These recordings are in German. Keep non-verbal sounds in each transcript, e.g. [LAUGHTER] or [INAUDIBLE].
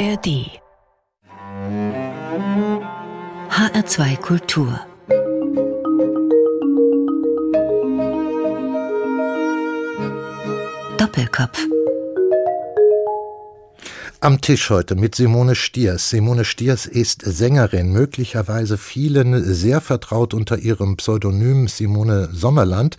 ARD HR2 Kultur Doppelkopf am Tisch heute mit Simone Stiers. Simone Stiers ist Sängerin, möglicherweise vielen sehr vertraut unter ihrem Pseudonym Simone Sommerland.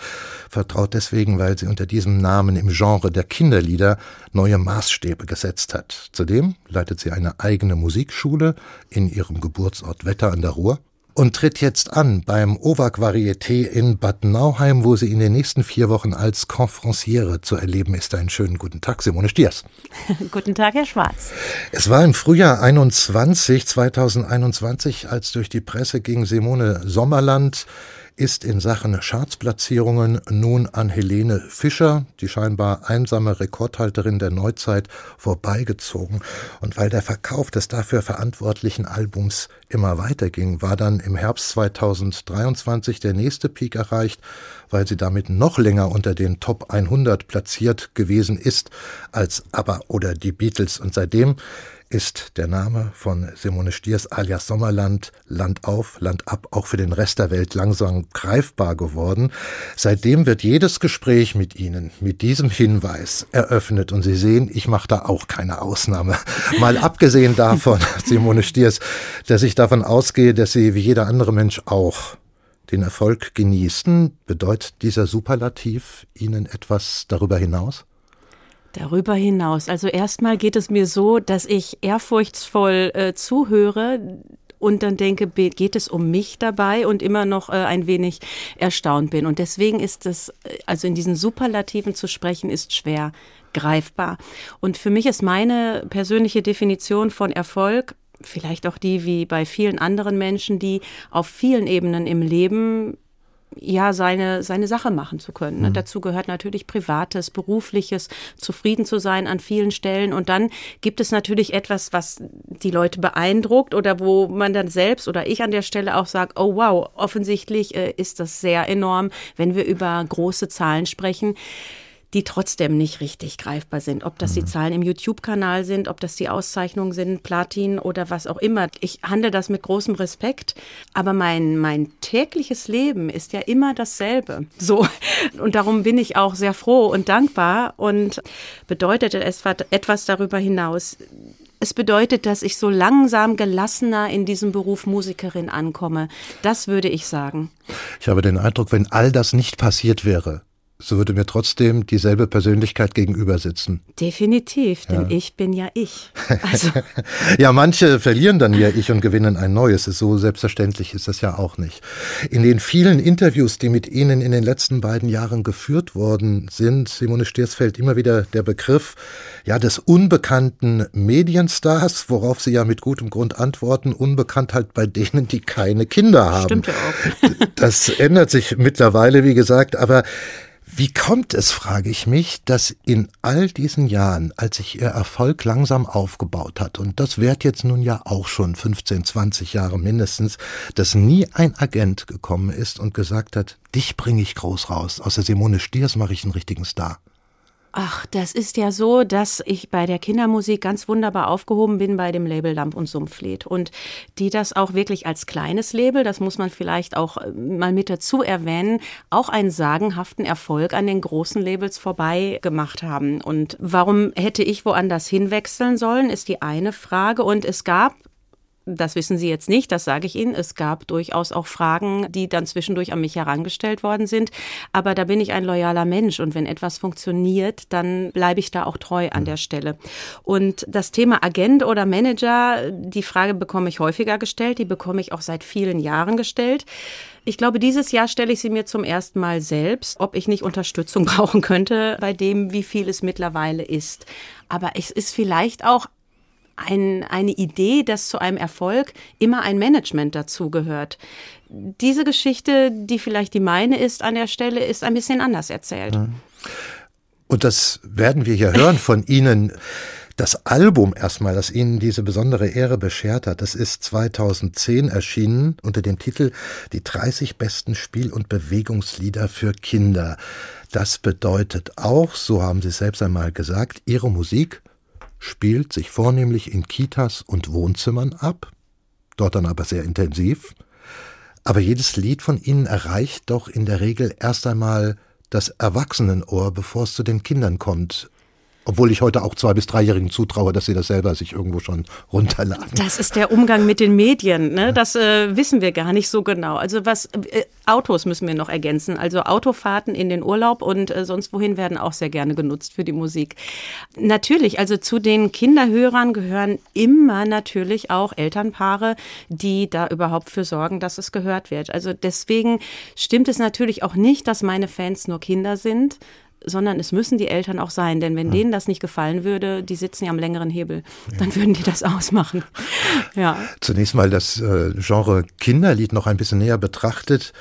Vertraut deswegen, weil sie unter diesem Namen im Genre der Kinderlieder neue Maßstäbe gesetzt hat. Zudem leitet sie eine eigene Musikschule in ihrem Geburtsort Wetter an der Ruhr und tritt jetzt an beim OVAC Varieté in Bad Nauheim, wo sie in den nächsten vier Wochen als Conferenciere zu erleben ist. Einen schönen guten Tag, Simone Stiers. [LAUGHS] guten Tag, Herr Schwarz. Es war im Frühjahr 21, 2021, als durch die Presse ging Simone Sommerland ist in Sachen Chartsplatzierungen nun an Helene Fischer, die scheinbar einsame Rekordhalterin der Neuzeit, vorbeigezogen. Und weil der Verkauf des dafür verantwortlichen Albums immer weiterging, war dann im Herbst 2023 der nächste Peak erreicht, weil sie damit noch länger unter den Top 100 platziert gewesen ist als ABBA oder die Beatles. Und seitdem ist der Name von Simone Stiers alias Sommerland Land auf, Land ab auch für den Rest der Welt langsam greifbar geworden. Seitdem wird jedes Gespräch mit Ihnen mit diesem Hinweis eröffnet und Sie sehen, ich mache da auch keine Ausnahme. [LAUGHS] Mal abgesehen davon, [LAUGHS] Simone Stiers, dass ich davon ausgehe, dass Sie wie jeder andere Mensch auch den Erfolg genießen, bedeutet dieser Superlativ Ihnen etwas darüber hinaus? Darüber hinaus. Also erstmal geht es mir so, dass ich ehrfurchtsvoll äh, zuhöre und dann denke, geht es um mich dabei und immer noch äh, ein wenig erstaunt bin. Und deswegen ist es, äh, also in diesen Superlativen zu sprechen, ist schwer greifbar. Und für mich ist meine persönliche Definition von Erfolg vielleicht auch die wie bei vielen anderen Menschen, die auf vielen Ebenen im Leben ja, seine, seine Sache machen zu können. Ne? Mhm. Dazu gehört natürlich Privates, Berufliches, zufrieden zu sein an vielen Stellen. Und dann gibt es natürlich etwas, was die Leute beeindruckt oder wo man dann selbst oder ich an der Stelle auch sagt, oh wow, offensichtlich äh, ist das sehr enorm, wenn wir über große Zahlen sprechen die trotzdem nicht richtig greifbar sind. Ob das die mhm. Zahlen im YouTube-Kanal sind, ob das die Auszeichnungen sind, Platin oder was auch immer. Ich handle das mit großem Respekt, aber mein, mein tägliches Leben ist ja immer dasselbe. So. Und darum bin ich auch sehr froh und dankbar und bedeutet es etwas darüber hinaus. Es bedeutet, dass ich so langsam gelassener in diesem Beruf Musikerin ankomme. Das würde ich sagen. Ich habe den Eindruck, wenn all das nicht passiert wäre, so würde mir trotzdem dieselbe Persönlichkeit gegenüber sitzen. Definitiv, denn ja. ich bin ja ich. [LAUGHS] Also. ja, manche verlieren dann ihr Ich und gewinnen ein neues. So selbstverständlich ist das ja auch nicht. In den vielen Interviews, die mit Ihnen in den letzten beiden Jahren geführt worden sind, Simone Stiersfeld immer wieder der Begriff ja, des unbekannten Medienstars, worauf Sie ja mit gutem Grund antworten, unbekannt halt bei denen, die keine Kinder haben. Stimmt ja auch. das ändert sich mittlerweile, wie gesagt, aber wie kommt es, frage ich mich, dass in all diesen Jahren, als sich Ihr Erfolg langsam aufgebaut hat, und das währt jetzt nun ja auch schon 15, 20 Jahre mindestens, dass nie ein Agent gekommen ist und gesagt hat, dich bringe ich groß raus, aus der Simone Stiers mache ich einen richtigen Star. Ach, das ist ja so, dass ich bei der Kindermusik ganz wunderbar aufgehoben bin bei dem Label Lamp und Sumpflied. Und die das auch wirklich als kleines Label, das muss man vielleicht auch äh, mal mit dazu erwähnen, auch einen sagenhaften Erfolg an den großen Labels vorbei gemacht haben. Und warum hätte ich woanders hinwechseln sollen, ist die eine Frage. Und es gab das wissen Sie jetzt nicht, das sage ich Ihnen. Es gab durchaus auch Fragen, die dann zwischendurch an mich herangestellt worden sind. Aber da bin ich ein loyaler Mensch und wenn etwas funktioniert, dann bleibe ich da auch treu an der Stelle. Und das Thema Agent oder Manager, die Frage bekomme ich häufiger gestellt, die bekomme ich auch seit vielen Jahren gestellt. Ich glaube, dieses Jahr stelle ich sie mir zum ersten Mal selbst, ob ich nicht Unterstützung [LAUGHS] brauchen könnte bei dem, wie viel es mittlerweile ist. Aber es ist vielleicht auch ein, eine Idee, dass zu einem Erfolg immer ein Management dazugehört. Diese Geschichte, die vielleicht die meine ist an der Stelle, ist ein bisschen anders erzählt. Mhm. Und das werden wir hier hören von Ihnen. Das Album erstmal, das Ihnen diese besondere Ehre beschert hat, das ist 2010 erschienen unter dem Titel Die 30 besten Spiel- und Bewegungslieder für Kinder. Das bedeutet auch, so haben Sie selbst einmal gesagt, Ihre Musik spielt sich vornehmlich in Kitas und Wohnzimmern ab, dort dann aber sehr intensiv. Aber jedes Lied von ihnen erreicht doch in der Regel erst einmal das Erwachsenenohr, bevor es zu den Kindern kommt. Obwohl ich heute auch zwei- bis dreijährigen zutraue, dass sie das selber sich irgendwo schon runterladen. Das ist der Umgang mit den Medien. Ne? Das äh, wissen wir gar nicht so genau. Also was äh, Autos müssen wir noch ergänzen. Also Autofahrten in den Urlaub und äh, sonst wohin werden auch sehr gerne genutzt für die Musik. Natürlich, also zu den Kinderhörern gehören immer natürlich auch Elternpaare, die da überhaupt für sorgen, dass es gehört wird. Also deswegen stimmt es natürlich auch nicht, dass meine Fans nur Kinder sind sondern es müssen die Eltern auch sein, denn wenn denen das nicht gefallen würde, die sitzen ja am längeren Hebel, dann würden die das ausmachen. [LAUGHS] Ja. Zunächst mal das äh, Genre Kinderlied noch ein bisschen näher betrachtet.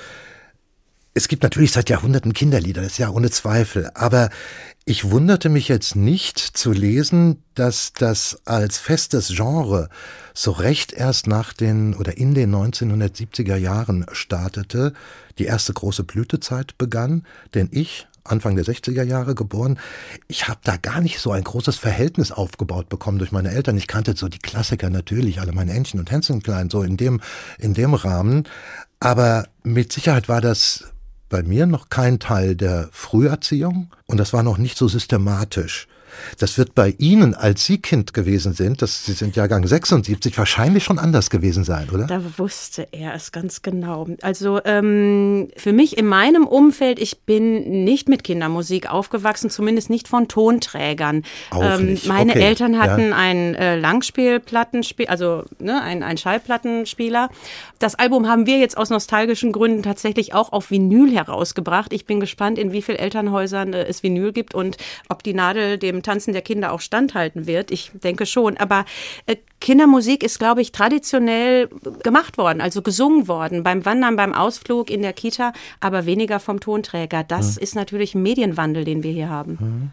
Es gibt natürlich seit Jahrhunderten Kinderlieder, das ist ja ohne Zweifel, aber ich wunderte mich jetzt nicht zu lesen, dass das als festes Genre so recht erst nach den oder in den 1970er Jahren startete, die erste große Blütezeit begann, denn ich Anfang der 60er Jahre geboren. Ich habe da gar nicht so ein großes Verhältnis aufgebaut bekommen durch meine Eltern. Ich kannte so die Klassiker natürlich, alle meine Entchen und Hänschenklein, so in dem, in dem Rahmen. Aber mit Sicherheit war das bei mir noch kein Teil der Früherziehung und das war noch nicht so systematisch. Das wird bei Ihnen, als Sie Kind gewesen sind, das, Sie sind Jahrgang 76, wahrscheinlich schon anders gewesen sein, oder? Da wusste er es ganz genau. Also ähm, für mich in meinem Umfeld, ich bin nicht mit Kindermusik aufgewachsen, zumindest nicht von Tonträgern. Ähm, meine okay. Eltern hatten ja. ein äh, Langspielplattenspiel, also ne, ein, ein Schallplattenspieler. Das Album haben wir jetzt aus nostalgischen Gründen tatsächlich auch auf Vinyl herausgebracht. Ich bin gespannt, in wie vielen Elternhäusern äh, es Vinyl gibt und ob die Nadel dem Tanzen der Kinder auch standhalten wird. Ich denke schon. Aber äh, Kindermusik ist, glaube ich, traditionell gemacht worden, also gesungen worden, beim Wandern, beim Ausflug in der Kita, aber weniger vom Tonträger. Das mhm. ist natürlich ein Medienwandel, den wir hier haben.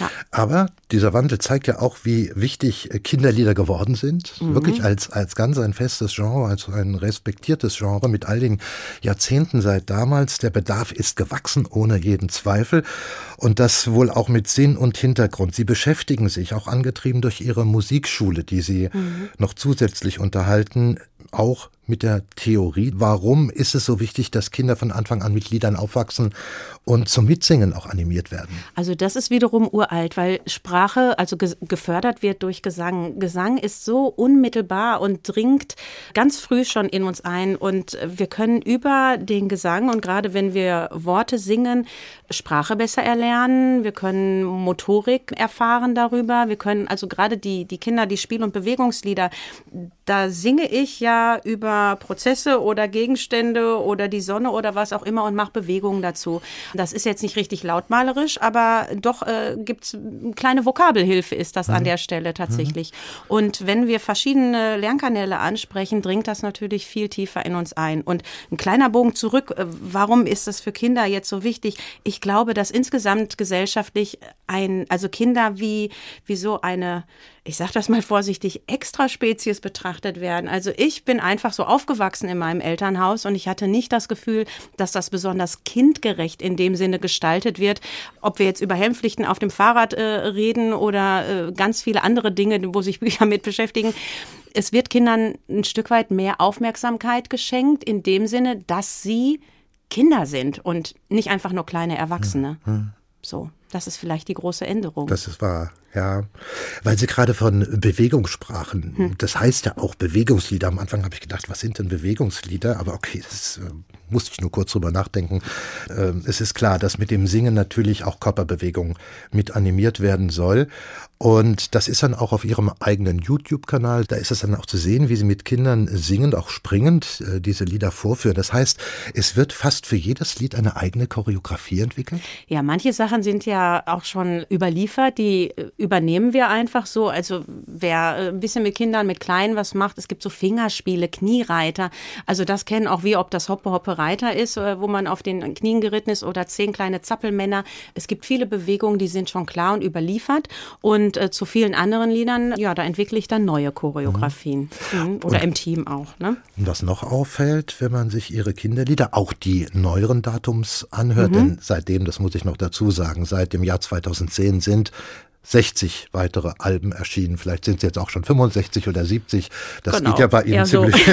Ja. Aber dieser Wandel zeigt ja auch, wie wichtig Kinderlieder geworden sind. Mhm. Wirklich als, als ganz ein festes Genre, als ein respektiertes Genre mit all den Jahrzehnten seit damals. Der Bedarf ist gewachsen, ohne jeden Zweifel. Und das wohl auch mit Sinn und Hintergrund. Sie beschäftigen sich, auch angetrieben durch ihre Musikschule, die sie mhm. noch zusätzlich unterhalten, auch mit der Theorie. Warum ist es so wichtig, dass Kinder von Anfang an mit Liedern aufwachsen und zum Mitsingen auch animiert werden? Also das ist wiederum uralt, weil Sprache also ge gefördert wird durch Gesang. Gesang ist so unmittelbar und dringt ganz früh schon in uns ein und wir können über den Gesang und gerade wenn wir Worte singen, Sprache besser erlernen, wir können Motorik erfahren darüber, wir können also gerade die, die Kinder, die Spiel- und Bewegungslieder, da singe ich ja über Prozesse oder Gegenstände oder die Sonne oder was auch immer und mache Bewegungen dazu. Das ist jetzt nicht richtig lautmalerisch, aber doch äh, gibt es eine kleine Vokabelhilfe ist das mhm. an der Stelle tatsächlich. Mhm. Und wenn wir verschiedene Lernkanäle ansprechen, dringt das natürlich viel tiefer in uns ein. Und ein kleiner Bogen zurück, äh, warum ist das für Kinder jetzt so wichtig? Ich glaube, dass insgesamt gesellschaftlich ein, also Kinder wie, wie so eine ich sage das mal vorsichtig, Extraspezies betrachtet werden. Also ich bin einfach so aufgewachsen in meinem Elternhaus und ich hatte nicht das Gefühl, dass das besonders kindgerecht in dem Sinne gestaltet wird. Ob wir jetzt über Helmpflichten auf dem Fahrrad äh, reden oder äh, ganz viele andere Dinge, wo sich Bücher mit beschäftigen. Es wird Kindern ein Stück weit mehr Aufmerksamkeit geschenkt, in dem Sinne, dass sie Kinder sind und nicht einfach nur kleine Erwachsene. Hm. So, das ist vielleicht die große Änderung. Das ist wahr. Ja, weil Sie gerade von Bewegung sprachen. Hm. Das heißt ja auch Bewegungslieder. Am Anfang habe ich gedacht, was sind denn Bewegungslieder? Aber okay, das äh, musste ich nur kurz drüber nachdenken. Äh, es ist klar, dass mit dem Singen natürlich auch Körperbewegung mit animiert werden soll. Und das ist dann auch auf Ihrem eigenen YouTube-Kanal. Da ist es dann auch zu sehen, wie Sie mit Kindern singend, auch springend äh, diese Lieder vorführen. Das heißt, es wird fast für jedes Lied eine eigene Choreografie entwickelt? Ja, manche Sachen sind ja auch schon überliefert. Die äh, übernehmen wir einfach so. Also wer äh, ein bisschen mit Kindern, mit Kleinen was macht, es gibt so Fingerspiele, Kniereiter. Also das kennen auch wir, ob das Hoppe Hoppe Reiter ist, wo man auf den Knien geritten ist oder zehn kleine Zappelmänner. Es gibt viele Bewegungen, die sind schon klar und überliefert. Und äh, zu vielen anderen Liedern, ja, da entwickle ich dann neue Choreografien. Mhm. mhm. Oder und, im Team auch. Ne? Und was noch auffällt, wenn man sich ihre Kinderlieder, auch die neueren Datums anhört, mhm. denn seitdem, das muss ich noch dazu sagen, seit dem Jahr 2010 sind 60 weitere Alben erschienen. Vielleicht sind es jetzt auch schon 65 oder 70. Das Genau, geht ja bei Ihnen so. ziemlich,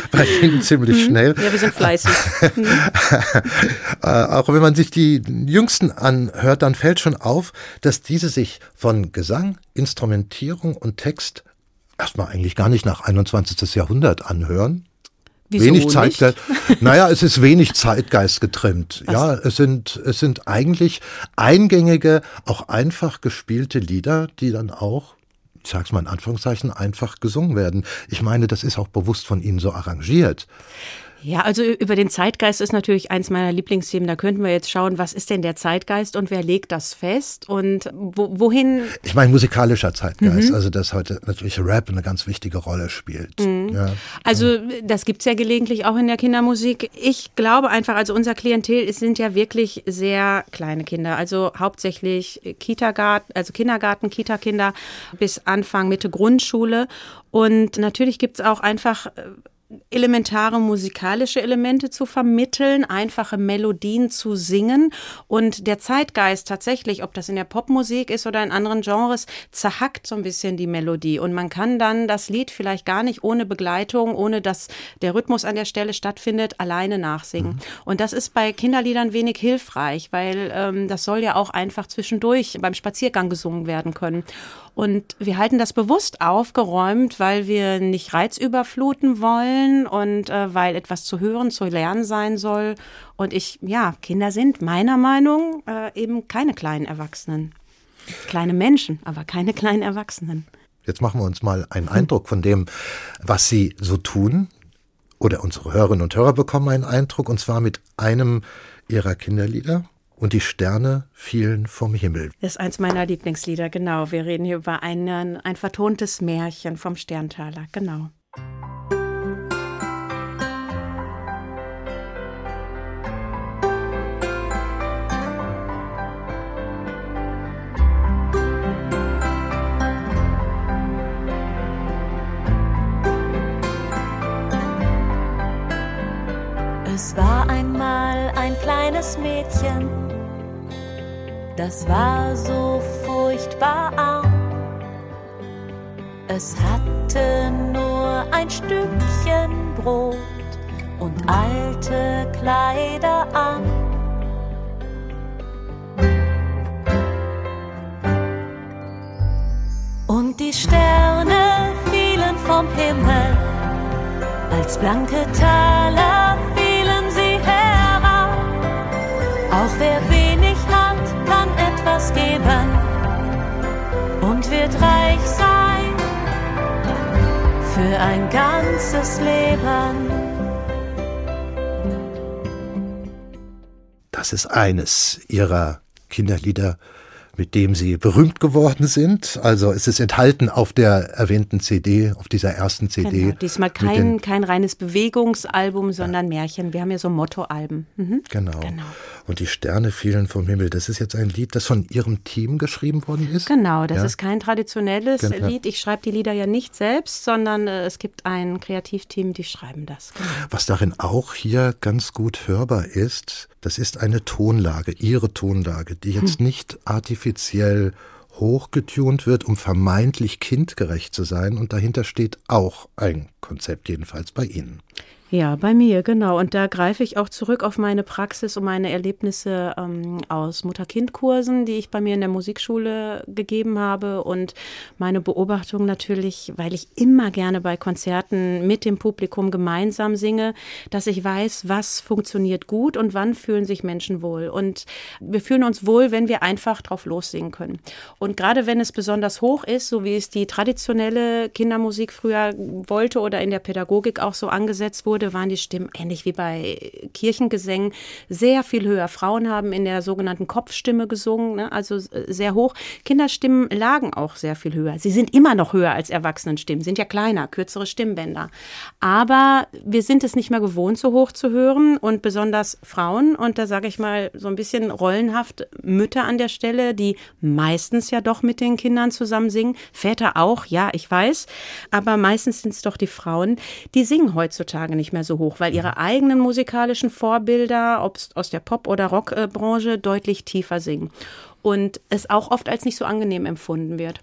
[LAUGHS] bei Ihnen ziemlich schnell. Ja, wir sind fleißig. [LAUGHS] Äh, auch wenn man sich die jüngsten anhört, dann fällt schon auf, dass diese sich von Gesang, Instrumentierung und Text erstmal eigentlich gar nicht nach 21. Jahrhundert anhören. Wieso wenig nicht? Zeitgeist. [LAUGHS] Naja, es ist wenig Zeitgeist getrimmt. Ja, es sind, es sind eigentlich eingängige, auch einfach gespielte Lieder, die dann auch, ich sag's mal in Anführungszeichen, einfach gesungen werden. Ich meine, das ist auch bewusst von Ihnen so arrangiert. Ja, also über den Zeitgeist ist natürlich eins meiner Lieblingsthemen. Da könnten wir jetzt schauen, was ist denn der Zeitgeist und wer legt das fest und wo, wohin Ich meine musikalischer Zeitgeist, Mhm. also dass heute natürlich Rap eine ganz wichtige Rolle spielt. Ja. Also das gibt's ja gelegentlich auch in der Kindermusik. Ich glaube einfach, also unser Klientel es sind ja wirklich sehr kleine Kinder, also hauptsächlich Kita-Garten, also Kindergarten, Kita-Kinder bis Anfang, Mitte Grundschule. Und natürlich gibt's auch einfach äh, elementare musikalische Elemente zu vermitteln, einfache Melodien zu singen und der Zeitgeist tatsächlich, ob das in der Popmusik ist oder in anderen Genres, zerhackt so ein bisschen die Melodie und man kann dann das Lied vielleicht gar nicht ohne Begleitung, ohne dass der Rhythmus an der Stelle stattfindet, alleine nachsingen. Und das ist bei Kinderliedern wenig hilfreich, weil ähm, das soll ja auch einfach zwischendurch beim Spaziergang gesungen werden können. Und wir halten das bewusst aufgeräumt, weil wir nicht reizüberfluten wollen und äh, weil etwas zu hören, zu lernen sein soll. Und ich, ja, Kinder sind meiner Meinung äh, eben keine kleinen Erwachsenen. Kleine Menschen, aber keine kleinen Erwachsenen. Jetzt machen wir uns mal einen Eindruck von dem, was Sie so tun. Oder unsere Hörerinnen und Hörer bekommen einen Eindruck, und zwar mit einem Ihrer Kinderlieder. Und die Sterne fielen vom Himmel. Das ist eins meiner Lieblingslieder, genau. Wir reden hier über einen, ein vertontes Märchen vom Sterntaler, genau. Das war so furchtbar arm. Es hatte nur ein Stückchen Brot und alte Kleider an. Und die Sterne fielen vom Himmel, als blanke Taler fielen sie herab. Auch wer geben und wird reich sein für ein ganzes Leben. Das ist eines Ihrer Kinderlieder, mit dem Sie berühmt geworden sind. Also es ist enthalten auf der erwähnten CD, auf dieser ersten CD. Genau. Diesmal kein, kein reines Bewegungsalbum, sondern Märchen. Wir haben ja so Mottoalben. Mhm. Genau. Genau. Und die Sterne fielen vom Himmel. Das ist jetzt ein Lied, das von Ihrem Team geschrieben worden ist. Genau, das Ja? ist kein traditionelles Genau. Lied. Ich schreibe die Lieder ja nicht selbst, sondern äh, es gibt ein Kreativteam, die schreiben das. Genau. Was darin auch hier ganz gut hörbar ist, das ist eine Tonlage, Ihre Tonlage, die jetzt Hm. nicht artifiziell hochgetunt wird, um vermeintlich kindgerecht zu sein. Und dahinter steht auch ein Konzept, jedenfalls bei Ihnen. Ja, bei mir, genau. Und da greife ich auch zurück auf meine Praxis und meine Erlebnisse ähm, aus Mutter-Kind-Kursen, die ich bei mir in der Musikschule gegeben habe. Und meine Beobachtung natürlich, weil ich immer gerne bei Konzerten mit dem Publikum gemeinsam singe, dass ich weiß, was funktioniert gut und wann fühlen sich Menschen wohl. Und wir fühlen uns wohl, wenn wir einfach drauf lossingen können. Und gerade wenn es besonders hoch ist, so wie es die traditionelle Kindermusik früher wollte oder in der Pädagogik auch so angesetzt wurde, waren die Stimmen ähnlich wie bei Kirchengesängen sehr viel höher. Frauen haben in der sogenannten Kopfstimme gesungen, ne? also äh, sehr hoch. Kinderstimmen lagen auch sehr viel höher. Sie sind immer noch höher als Erwachsenenstimmen, sind ja kleiner, kürzere Stimmbänder. Aber wir sind es nicht mehr gewohnt, so hoch zu hören und besonders Frauen. Und da sage ich mal so ein bisschen rollenhaft Mütter an der Stelle, die meistens ja doch mit den Kindern zusammen singen. Väter auch, ja, ich weiß. Aber meistens sind es doch die Frauen, die singen heutzutage nicht mehr so hoch, weil ihre eigenen musikalischen Vorbilder, ob es aus der Pop- oder Rockbranche, deutlich tiefer singen. und es auch oft als nicht so angenehm empfunden wird.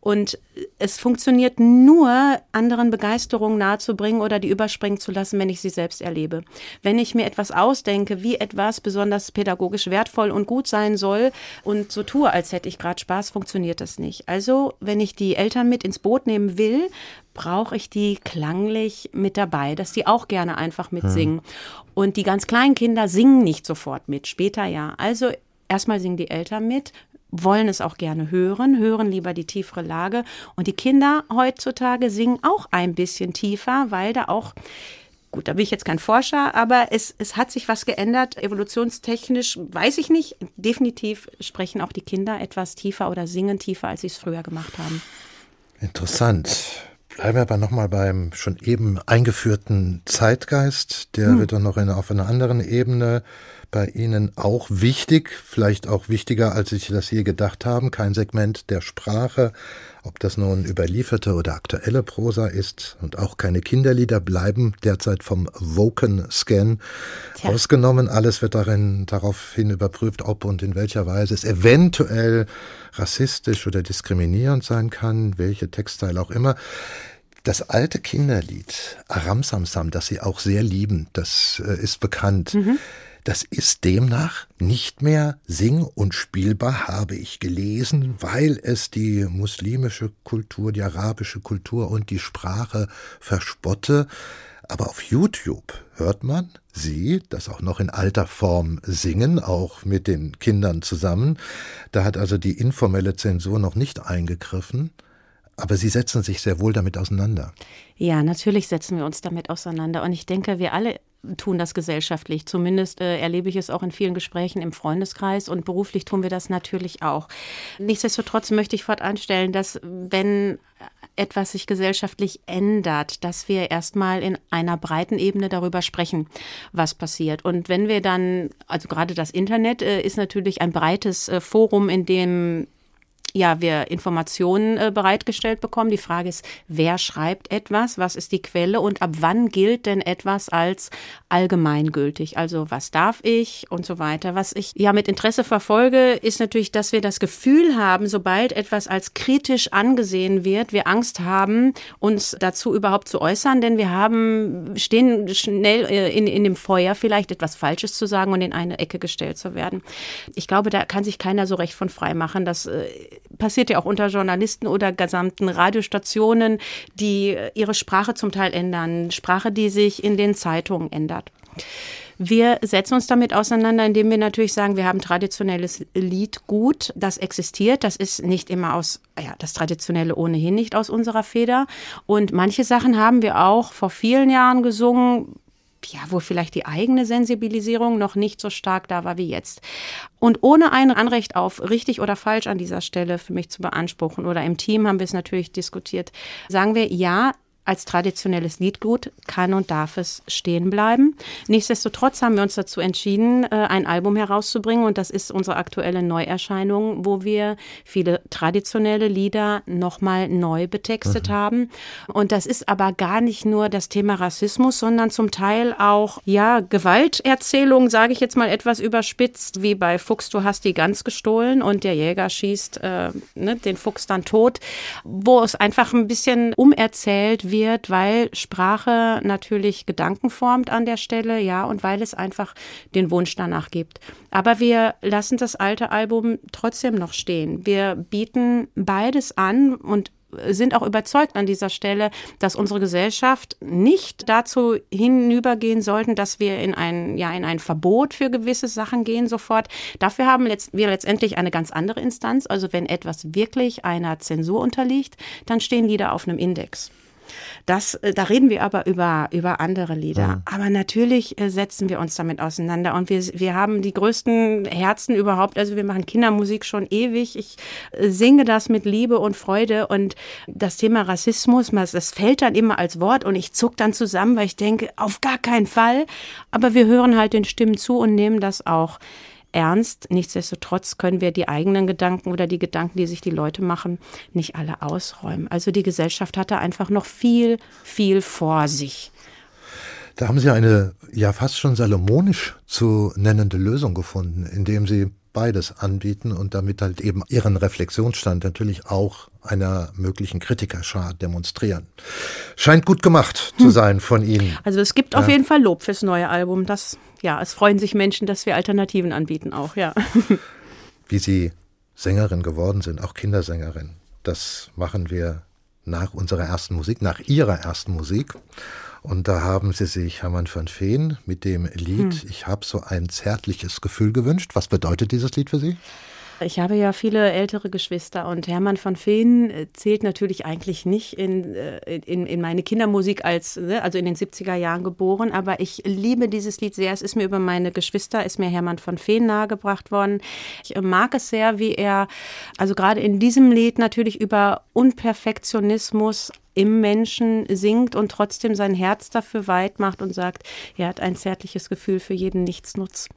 Und es funktioniert nur, anderen Begeisterung nahezubringen oder die überspringen zu lassen, wenn ich sie selbst erlebe. Wenn ich mir etwas ausdenke, wie etwas besonders pädagogisch wertvoll und gut sein soll und so tue, als hätte ich gerade Spaß, funktioniert das nicht. Also, wenn ich die Eltern mit ins Boot nehmen will, brauche ich die klanglich mit dabei, dass die auch gerne einfach mitsingen. Hm. Und die ganz kleinen Kinder singen nicht sofort mit, später ja. Also erstmal singen die Eltern mit, wollen es auch gerne hören, hören lieber die tiefere Lage. Und die Kinder heutzutage singen auch ein bisschen tiefer, weil da auch Gut, da bin ich jetzt kein Forscher, aber es, es hat sich was geändert. Evolutionstechnisch weiß ich nicht. Definitiv sprechen auch die Kinder etwas tiefer oder singen tiefer, als sie es früher gemacht haben. Interessant. Bleiben wir aber nochmal beim schon eben eingeführten Zeitgeist. Der hm. wird dann noch in, auf einer anderen Ebene bei Ihnen auch wichtig, vielleicht auch wichtiger, als ich das je gedacht habe. Kein Segment der Sprache, ob das nun überlieferte oder aktuelle Prosa ist und auch keine Kinderlieder bleiben derzeit vom Woken-Scan ausgenommen. Alles wird darin daraufhin überprüft, ob und in welcher Weise es eventuell rassistisch oder diskriminierend sein kann, welche Textteile auch immer. Das alte Kinderlied Aram Samsam, das Sie auch sehr lieben, das äh, ist bekannt. Mhm. Das ist demnach nicht mehr sing- und spielbar, habe ich gelesen, weil es die muslimische Kultur, die arabische Kultur und die Sprache verspotte. Aber auf YouTube hört man sie, das auch noch in alter Form singen, auch mit den Kindern zusammen. Da hat also die informelle Zensur noch nicht eingegriffen. Aber Sie setzen sich sehr wohl damit auseinander. Ja, natürlich setzen wir uns damit auseinander. Und ich denke, wir alle tun das gesellschaftlich. Zumindest äh, erlebe ich es auch in vielen Gesprächen im Freundeskreis und beruflich tun wir das natürlich auch. Nichtsdestotrotz möchte ich fortanstellen, dass wenn etwas sich gesellschaftlich ändert, dass wir erstmal in einer breiten Ebene darüber sprechen, was passiert. Und wenn wir dann, also gerade das Internet äh, ist natürlich ein breites äh, Forum, in dem ja, wir Informationen äh, bereitgestellt bekommen. Die Frage ist, wer schreibt etwas, was ist die Quelle und ab wann gilt denn etwas als allgemeingültig? Also was darf ich und so weiter. Was ich ja mit Interesse verfolge, ist natürlich, dass wir das Gefühl haben, sobald etwas als kritisch angesehen wird, wir Angst haben, uns dazu überhaupt zu äußern, denn wir haben, stehen schnell äh, in, in dem Feuer, vielleicht etwas Falsches zu sagen und in eine Ecke gestellt zu werden. Ich glaube, da kann sich keiner so recht von frei machen, dass äh, passiert ja auch unter Journalisten oder gesamten Radiostationen, die ihre Sprache zum Teil ändern, Sprache, die sich in den Zeitungen ändert. Wir setzen uns damit auseinander, indem wir natürlich sagen, wir haben traditionelles Liedgut, das existiert. Das ist nicht immer aus, ja, das Traditionelle ohnehin nicht aus unserer Feder. Und manche Sachen haben wir auch vor vielen Jahren gesungen, ja, wo vielleicht die eigene Sensibilisierung noch nicht so stark da war wie jetzt. Und ohne ein Anrecht auf richtig oder falsch an dieser Stelle für mich zu beanspruchen oder im Team haben wir es natürlich diskutiert, sagen wir, ja, als traditionelles Liedgut kann und darf es stehen bleiben. Nichtsdestotrotz haben wir uns dazu entschieden, äh, ein Album herauszubringen und das ist unsere aktuelle Neuerscheinung, wo wir viele traditionelle Lieder nochmal neu betextet mhm. haben. Und das ist aber gar nicht nur das Thema Rassismus, sondern zum Teil auch, ja, Gewalterzählung, sage ich jetzt mal etwas überspitzt, wie bei Fuchs, du hast die Gans gestohlen und der Jäger schießt äh, ne, den Fuchs dann tot, wo es einfach ein bisschen umerzählt, wie wird, weil Sprache natürlich Gedanken formt an der Stelle, ja, und weil es einfach den Wunsch danach gibt. Aber wir lassen das alte Album trotzdem noch stehen. Wir bieten beides an und sind auch überzeugt an dieser Stelle, dass unsere Gesellschaft nicht dazu hinübergehen sollten, dass wir in ein, ja, in ein Verbot für gewisse Sachen gehen sofort. Dafür haben wir letztendlich eine ganz andere Instanz. Also wenn etwas wirklich einer Zensur unterliegt, dann stehen Lieder auf einem Index. Das, äh, da reden wir aber über, über andere Lieder. Mhm. Aber natürlich äh, setzen wir uns damit auseinander und wir, wir haben die größten Herzen überhaupt. Also wir machen Kindermusik schon ewig. Ich äh, singe das mit Liebe und Freude und das Thema Rassismus, das fällt dann immer als Wort und ich zuck dann zusammen, weil ich denke, auf gar keinen Fall. Aber wir hören halt den Stimmen zu und nehmen das auch ernst. Nichtsdestotrotz können wir die eigenen Gedanken oder die Gedanken, die sich die Leute machen, nicht alle ausräumen. Also die Gesellschaft hatte einfach noch viel, viel vor sich. Da haben Sie eine ja fast schon salomonisch zu nennende Lösung gefunden, indem Sie beides anbieten und damit halt eben ihren Reflexionsstand natürlich auch einer möglichen Kritikerschar demonstrieren. Scheint gut gemacht zu hm. sein von Ihnen. Also es gibt ja. auf jeden Fall Lob fürs neue Album. Das, ja, es freuen sich Menschen, dass wir Alternativen anbieten auch, ja. [LAUGHS] Wie Sie Sängerin geworden sind, auch Kindersängerin, das machen wir nach unserer ersten Musik, nach Ihrer ersten Musik. Und da haben sie sich Hermann van Veen mit dem Lied hm. Ich habe so ein zärtliches Gefühl gewünscht. Was bedeutet dieses Lied für Sie? Ich habe ja viele ältere Geschwister und Hermann von Feen äh, zählt natürlich eigentlich nicht in, äh, in, in meine Kindermusik als, ne, also in den 70er Jahren geboren, aber ich liebe dieses Lied sehr. Es ist mir über meine Geschwister, ist mir Hermann von Feen nahegebracht worden. Ich äh, mag es sehr, wie er, also gerade in diesem Lied natürlich über Unperfektionismus im Menschen singt und trotzdem sein Herz dafür weit macht und sagt, er hat ein zärtliches Gefühl für jeden Nichtsnutz.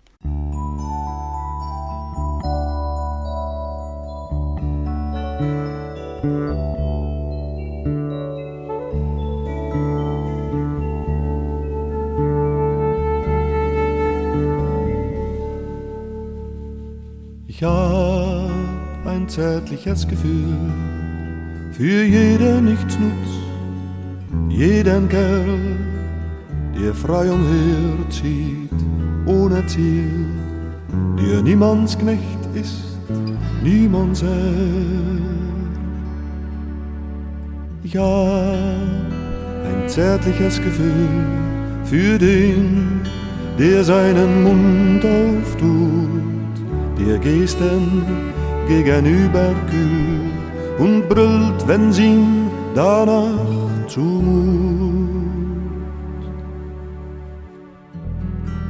Ich hab ein zärtliches Gefühl für jeden Nichtsnutz, jeden Kerl, der frei umherzieht, ohne Ziel, der niemands Knecht ist, niemand selbst. Ja, ein zärtliches Gefühl für den, der seinen Mund auftut ihr Gesten gegenüber kühl und brüllt, wenn sie ihm danach zumut.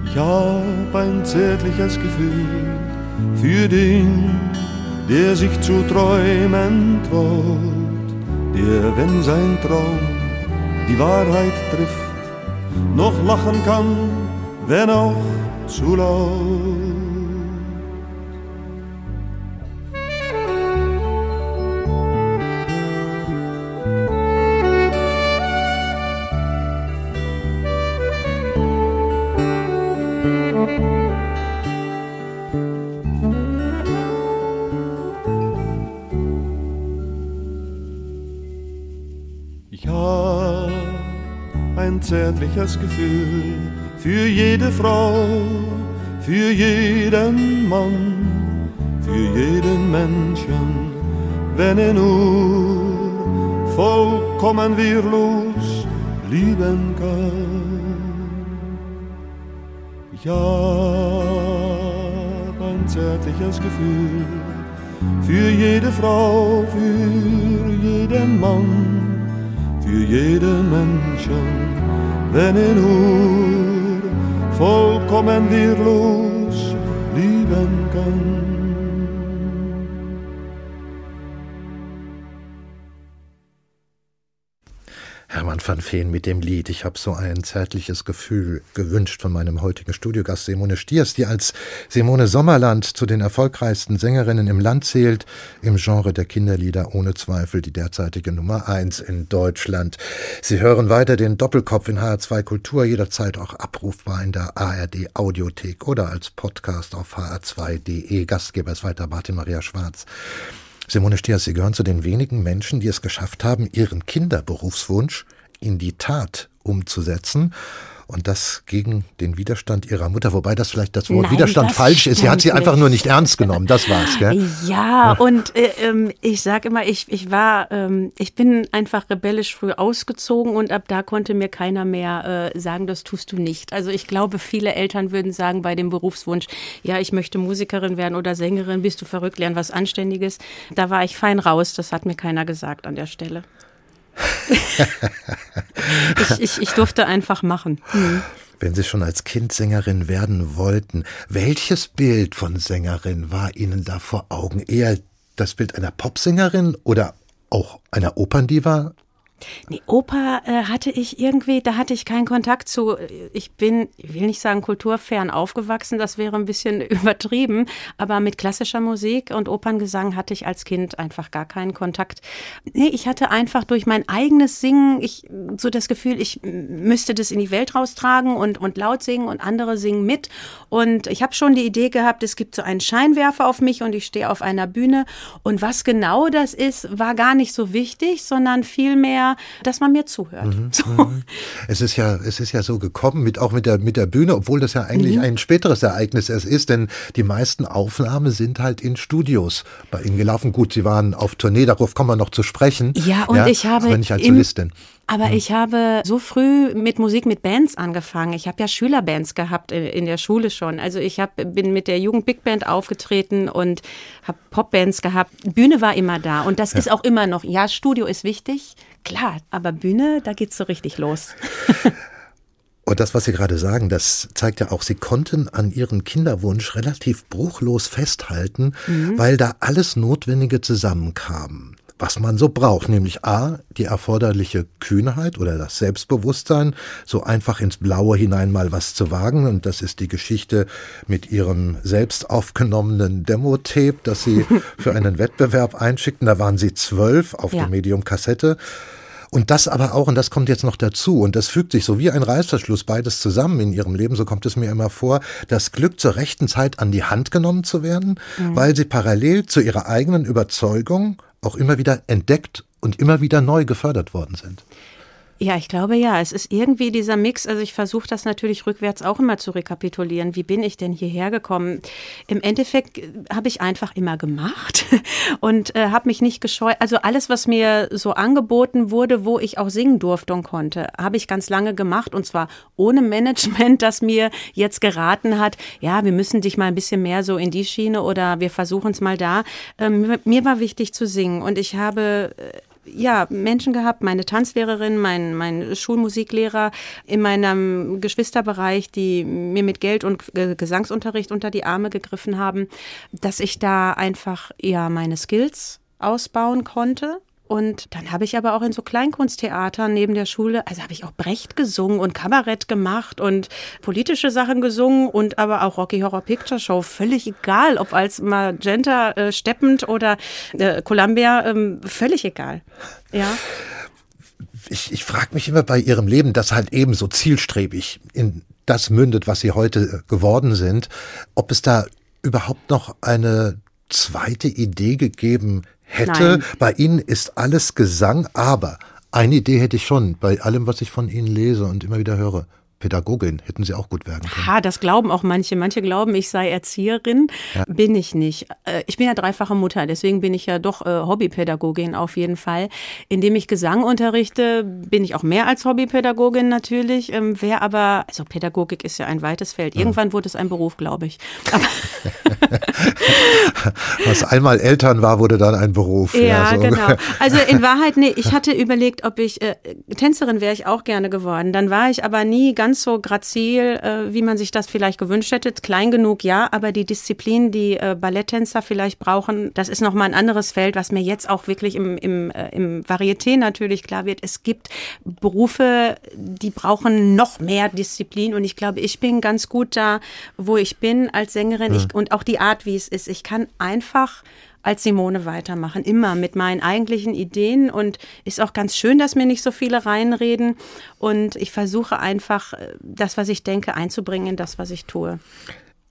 Ich hab ein zärtliches Gefühl für den, der sich zu träumen traut, der, wenn sein Traum die Wahrheit trifft, noch lachen kann, wenn auch zu laut. Zärtliches Gefühl für jede Frau, für jeden Mann, für jeden Menschen, wenn er nur vollkommen wehrlos lieben kann. Ja, ein zärtliches Gefühl für jede Frau, für jeden Mann, für jeden Menschen wenn er nur vollkommen wehrlos lieben kann. Van Veen mit dem Lied. Ich habe so ein zärtliches Gefühl gewünscht von meinem heutigen Studiogast Simone Stiers, die als Simone Sommerland zu den erfolgreichsten Sängerinnen im Land zählt, im Genre der Kinderlieder ohne Zweifel die derzeitige Nummer eins in Deutschland. Sie hören weiter den Doppelkopf in HR2 Kultur, jederzeit auch abrufbar in der ARD Audiothek oder als Podcast auf hr2.de. Gastgeber ist weiter Martin Maria Schwarz. Simone Stiers, Sie gehören zu den wenigen Menschen, die es geschafft haben, ihren Kinderberufswunsch in die Tat umzusetzen und das gegen den Widerstand ihrer Mutter, wobei das vielleicht das Wort Nein, Widerstand das falsch ist. Sie hat sie einfach nur nicht ernst genommen, das war's, gell? Ja, und äh, ähm, ich sage immer, ich, ich war, ähm, ich bin einfach rebellisch früh ausgezogen und ab da konnte mir keiner mehr äh, sagen, das tust du nicht. Also ich glaube, viele Eltern würden sagen bei dem Berufswunsch, ja, ich möchte Musikerin werden oder Sängerin, bist du verrückt, lern was Anständiges. Da war ich fein raus, das hat mir keiner gesagt an der Stelle. [LAUGHS] ich, ich, ich durfte einfach machen. Mhm. Wenn Sie schon als Kind Sängerin werden wollten, welches Bild von Sängerin war Ihnen da vor Augen? Eher das Bild einer Popsängerin oder auch einer Operndiva? Nee, Oper äh, hatte ich irgendwie, da hatte ich keinen Kontakt zu. Ich bin, ich will nicht sagen kulturfern aufgewachsen, das wäre ein bisschen [LAUGHS] übertrieben, aber mit klassischer Musik und Operngesang hatte ich als Kind einfach gar keinen Kontakt. Nee, ich hatte einfach durch mein eigenes Singen, ich so das Gefühl, ich müsste das in die Welt raustragen und, und laut singen und andere singen mit. Und ich habe schon die Idee gehabt, es gibt so einen Scheinwerfer auf mich und ich stehe auf einer Bühne. Und was genau das ist, war gar nicht so wichtig, sondern vielmehr dass man mir zuhört. Mhm. So. Mhm. Es ist ja, es ist ja so gekommen, mit, auch mit der, mit der Bühne, obwohl das ja eigentlich mhm. ein späteres Ereignis erst ist, denn die meisten Aufnahmen sind halt in Studios bei Ihnen gelaufen. Gut, Sie waren auf Tournee, darauf kommen wir noch zu sprechen. Ja, und ja, ich habe. Aber nicht als Solistin. Aber hm. ich habe so früh mit Musik mit Bands angefangen. Ich habe ja Schülerbands gehabt in, in, der Schule schon. Also ich hab, bin mit der Jugend Big Band aufgetreten und habe Popbands gehabt. Bühne war immer da und das ja. ist auch immer noch. Ja, Studio ist wichtig, klar, aber Bühne, da geht's so richtig los. [LAUGHS] Und das, was Sie gerade sagen, das zeigt ja auch, Sie konnten an Ihren Kinderwunsch relativ bruchlos festhalten, mhm. weil da alles Notwendige zusammenkam was man so braucht, nämlich A, die erforderliche Kühnheit oder das Selbstbewusstsein, so einfach ins Blaue hinein mal was zu wagen. Und das ist die Geschichte mit ihrem selbst aufgenommenen Demo-Tape, das sie [LAUGHS] für einen Wettbewerb einschickten. Da waren sie zwölf auf ja. dem Medium Kassette. Und das aber auch, und das kommt jetzt noch dazu, und das fügt sich so wie ein Reißverschluss beides zusammen in ihrem Leben, so kommt es mir immer vor, das Glück zur rechten Zeit an die Hand genommen zu werden, mhm. weil sie parallel zu ihrer eigenen Überzeugung auch immer wieder entdeckt und immer wieder neu gefördert worden sind. Ja, ich glaube ja. Es ist irgendwie dieser Mix. Also ich versuche das natürlich rückwärts auch immer zu rekapitulieren. Wie bin ich denn hierher gekommen? Im Endeffekt äh, habe ich einfach immer gemacht [LAUGHS] und äh, habe mich nicht gescheut. Also alles, was mir so angeboten wurde, wo ich auch singen durfte und konnte, habe ich ganz lange gemacht und zwar ohne Management, das mir jetzt geraten hat, ja, wir müssen dich mal ein bisschen mehr so in die Schiene oder wir versuchen es mal da. Ähm, mir war wichtig zu singen und ich habe äh, ja, Menschen gehabt, meine Tanzlehrerin, mein, mein Schulmusiklehrer in meinem Geschwisterbereich, die mir mit Geld und Gesangsunterricht unter die Arme gegriffen haben, dass ich da einfach ja meine Skills ausbauen konnte und dann habe ich aber auch in so Kleinkunsttheatern neben der Schule, also habe ich auch Brecht gesungen und Kabarett gemacht und politische Sachen gesungen und aber auch Rocky Horror Picture Show. Völlig egal, ob als Magenta äh, steppend oder äh, Columbia, ähm, völlig egal. Ja. Ich, ich frage mich immer bei Ihrem Leben, das halt eben so zielstrebig in das mündet, was Sie heute äh, geworden sind, ob es da überhaupt noch eine zweite Idee gegeben hätte. Nein. Bei Ihnen ist alles Gesang, aber eine Idee hätte ich schon bei allem, was ich von Ihnen lese und immer wieder höre. Pädagogin hätten Sie auch gut werden können. Ha, das glauben auch manche. Manche glauben, ich sei Erzieherin. Ja. Bin ich nicht. Äh, ich bin ja dreifache Mutter, deswegen bin ich ja doch äh, Hobbypädagogin auf jeden Fall. Indem ich Gesang unterrichte, bin ich auch mehr als Hobbypädagogin natürlich. Ähm, wer aber, also Pädagogik ist ja ein weites Feld. Irgendwann wurde es ein Beruf, glaube ich. [LAUGHS] Was einmal Eltern war, wurde dann ein Beruf. Ja, ja so. genau. Also in Wahrheit, nee, ich hatte überlegt, ob ich, äh, Tänzerin wäre ich auch gerne geworden. Dann war ich aber nie ganz ganz so grazil, äh, wie man sich das vielleicht gewünscht hätte. Klein genug, ja, aber die Disziplin, die äh, Balletttänzer vielleicht brauchen, das ist nochmal ein anderes Feld, was mir jetzt auch wirklich im, im, äh, im Varieté natürlich klar wird. Es gibt Berufe, die brauchen noch mehr Disziplin und ich glaube, ich bin ganz gut da, wo ich bin als Sängerin ja. ich, und auch die Art, wie es ist. Ich kann einfach als Simone weitermachen, immer mit meinen eigentlichen Ideen. Und ist auch ganz schön, dass mir nicht so viele reinreden. Und ich versuche einfach äh, das, was ich denke, einzubringen in das, was ich tue.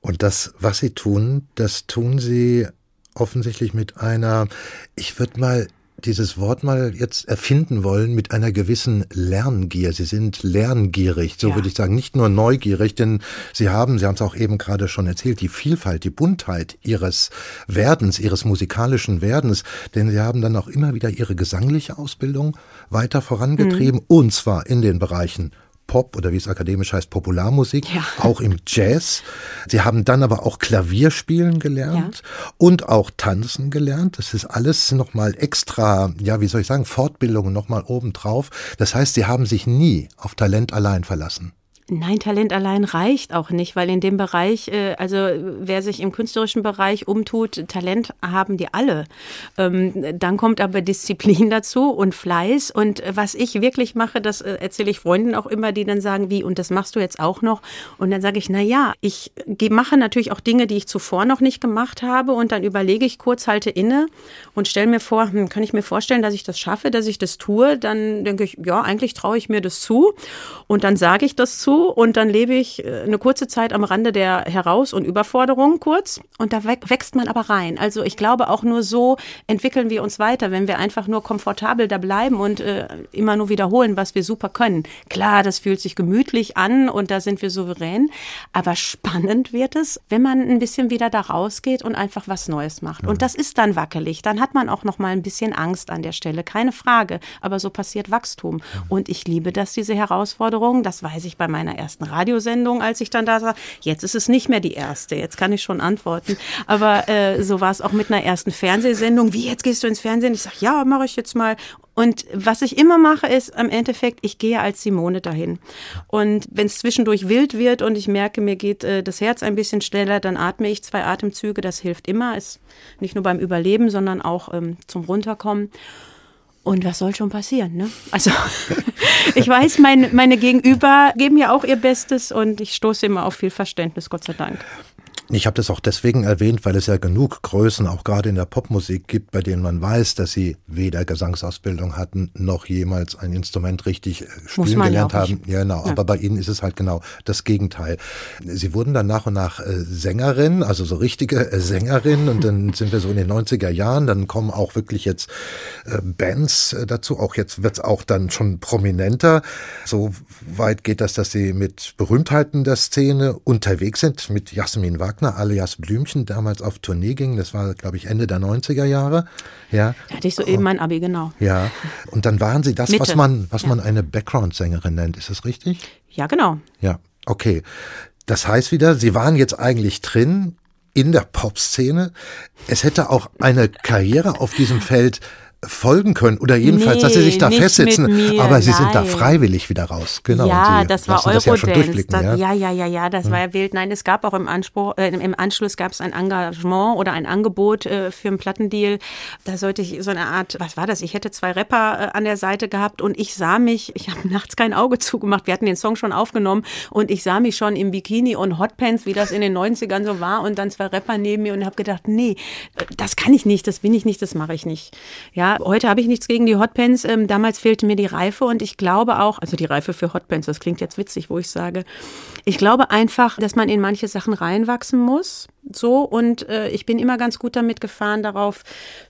Und das, was Sie tun, das tun Sie offensichtlich mit einer, ich würde mal dieses Wort mal jetzt erfinden wollen mit einer gewissen Lerngier. Sie sind lerngierig, so ja. würde ich sagen, nicht nur neugierig, denn Sie haben, Sie haben es auch eben gerade schon erzählt, die Vielfalt, die Buntheit Ihres Werdens, Ihres musikalischen Werdens, denn Sie haben dann auch immer wieder Ihre gesangliche Ausbildung weiter vorangetrieben, mhm. und zwar in den Bereichen Pop oder wie es akademisch heißt, Popularmusik, ja. auch im Jazz. Sie haben dann aber auch Klavierspielen gelernt ja. und auch Tanzen gelernt. Das ist alles nochmal extra, ja, wie soll ich sagen, Fortbildungen nochmal obendrauf. Das heißt, Sie haben sich nie auf Talent allein verlassen. Nein, Talent allein reicht auch nicht, weil in dem Bereich, äh, also wer sich im künstlerischen Bereich umtut, Talent haben die alle. Ähm, dann kommt aber Disziplin [LAUGHS] dazu und Fleiß. Und was ich wirklich mache, das äh, erzähle ich Freunden auch immer, die dann sagen, wie, und das machst du jetzt auch noch? Und dann sage ich, na ja, ich mache natürlich auch Dinge, die ich zuvor noch nicht gemacht habe. Und dann überlege ich kurz, halte inne und stelle mir vor, hm, kann ich mir vorstellen, dass ich das schaffe, dass ich das tue? Dann denke ich, ja, eigentlich traue ich mir das zu. Und dann sage ich das zu und dann lebe ich äh, eine kurze Zeit am Rande der Heraus- und Überforderung kurz und da wächst man aber rein. Also ich glaube, auch nur so entwickeln wir uns weiter, wenn wir einfach nur komfortabel da bleiben und äh, immer nur wiederholen, was wir super können. Klar, das fühlt sich gemütlich an und da sind wir souverän, aber spannend wird es, wenn man ein bisschen wieder da rausgeht und einfach was Neues macht. Und das ist dann wackelig. Dann hat man auch noch mal ein bisschen Angst an der Stelle, keine Frage. Aber so passiert Wachstum. Und ich liebe das, diese Herausforderung. Das weiß ich bei meiner ersten Radiosendung, als ich dann da war. Jetzt ist es nicht mehr die erste. Jetzt kann ich schon antworten. Aber äh, so war es auch mit einer ersten Fernsehsendung. Wie, jetzt gehst du ins Fernsehen? Ich sage, ja, mache ich jetzt mal. Und was ich immer mache, ist am Endeffekt, ich gehe als Simone dahin. Und wenn es zwischendurch wild wird und ich merke, mir geht äh, das Herz ein bisschen schneller, dann atme ich zwei Atemzüge. Das hilft immer. Ist nicht nur beim Überleben, sondern auch ähm, zum Runterkommen. Und was soll schon passieren, ne? Also [LAUGHS] ich weiß, mein, meine Gegenüber geben ja auch ihr Bestes und ich stoße immer auf viel Verständnis, Gott sei Dank. Ich habe das auch deswegen erwähnt, weil es ja genug Größen auch gerade in der Popmusik gibt, bei denen man weiß, dass sie weder Gesangsausbildung hatten, noch jemals ein Instrument richtig äh, spielen gelernt ja haben. Ja, genau. Ja. Aber bei ihnen ist es halt genau das Gegenteil. Sie wurden dann nach und nach äh, Sängerin, also so richtige äh, Sängerin und dann [LAUGHS] sind wir so in den 90er Jahren, dann kommen auch wirklich jetzt Bands dazu, auch jetzt wird's auch dann schon prominenter. So weit geht das, dass sie mit Berühmtheiten der Szene unterwegs sind, mit Jasmin Wagner Wagner alias Blümchen damals auf Tournee ging. Das war, glaube ich, Ende der 90er Jahre. Ja. Da hatte ich so eben mein Abi, genau. Ja. Und dann waren Sie das, Mitte. was man, was ja. man eine Background-Sängerin nennt. Ist das richtig? Ja, genau. Ja, okay. Das heißt wieder, Sie waren jetzt eigentlich drin in der Popszene. Es hätte auch eine Karriere auf diesem Feld folgen können oder jedenfalls, nee, dass sie sich da festsitzen, aber sie Nein. sind da freiwillig wieder raus. Genau. Ja, das war Eurodance. Das ja, ja, ja, ja, ja, das hm. war ja wild. Nein, es gab auch im Anspruch, äh, im Anschluss gab es ein Engagement oder ein Angebot äh, für einen Plattendeal. Da sollte ich so eine Art, was war das? Ich hätte zwei Rapper äh, an der Seite gehabt und ich sah mich, ich habe [LAUGHS] nachts kein Auge zugemacht. Wir hatten den Song schon aufgenommen und ich sah mich schon im Bikini und Hotpants, wie das in den 90ern so war und dann zwei Rapper neben mir und habe gedacht, nee, äh, das kann ich nicht, das bin ich nicht, das mache ich nicht. Ja, heute habe ich nichts gegen die Hotpants. Ähm, damals fehlte mir die Reife und ich glaube auch, also die Reife für Hotpants, das klingt jetzt witzig, wo ich sage, ich glaube einfach, dass man in manche Sachen reinwachsen muss. So und äh, ich bin immer ganz gut damit gefahren, darauf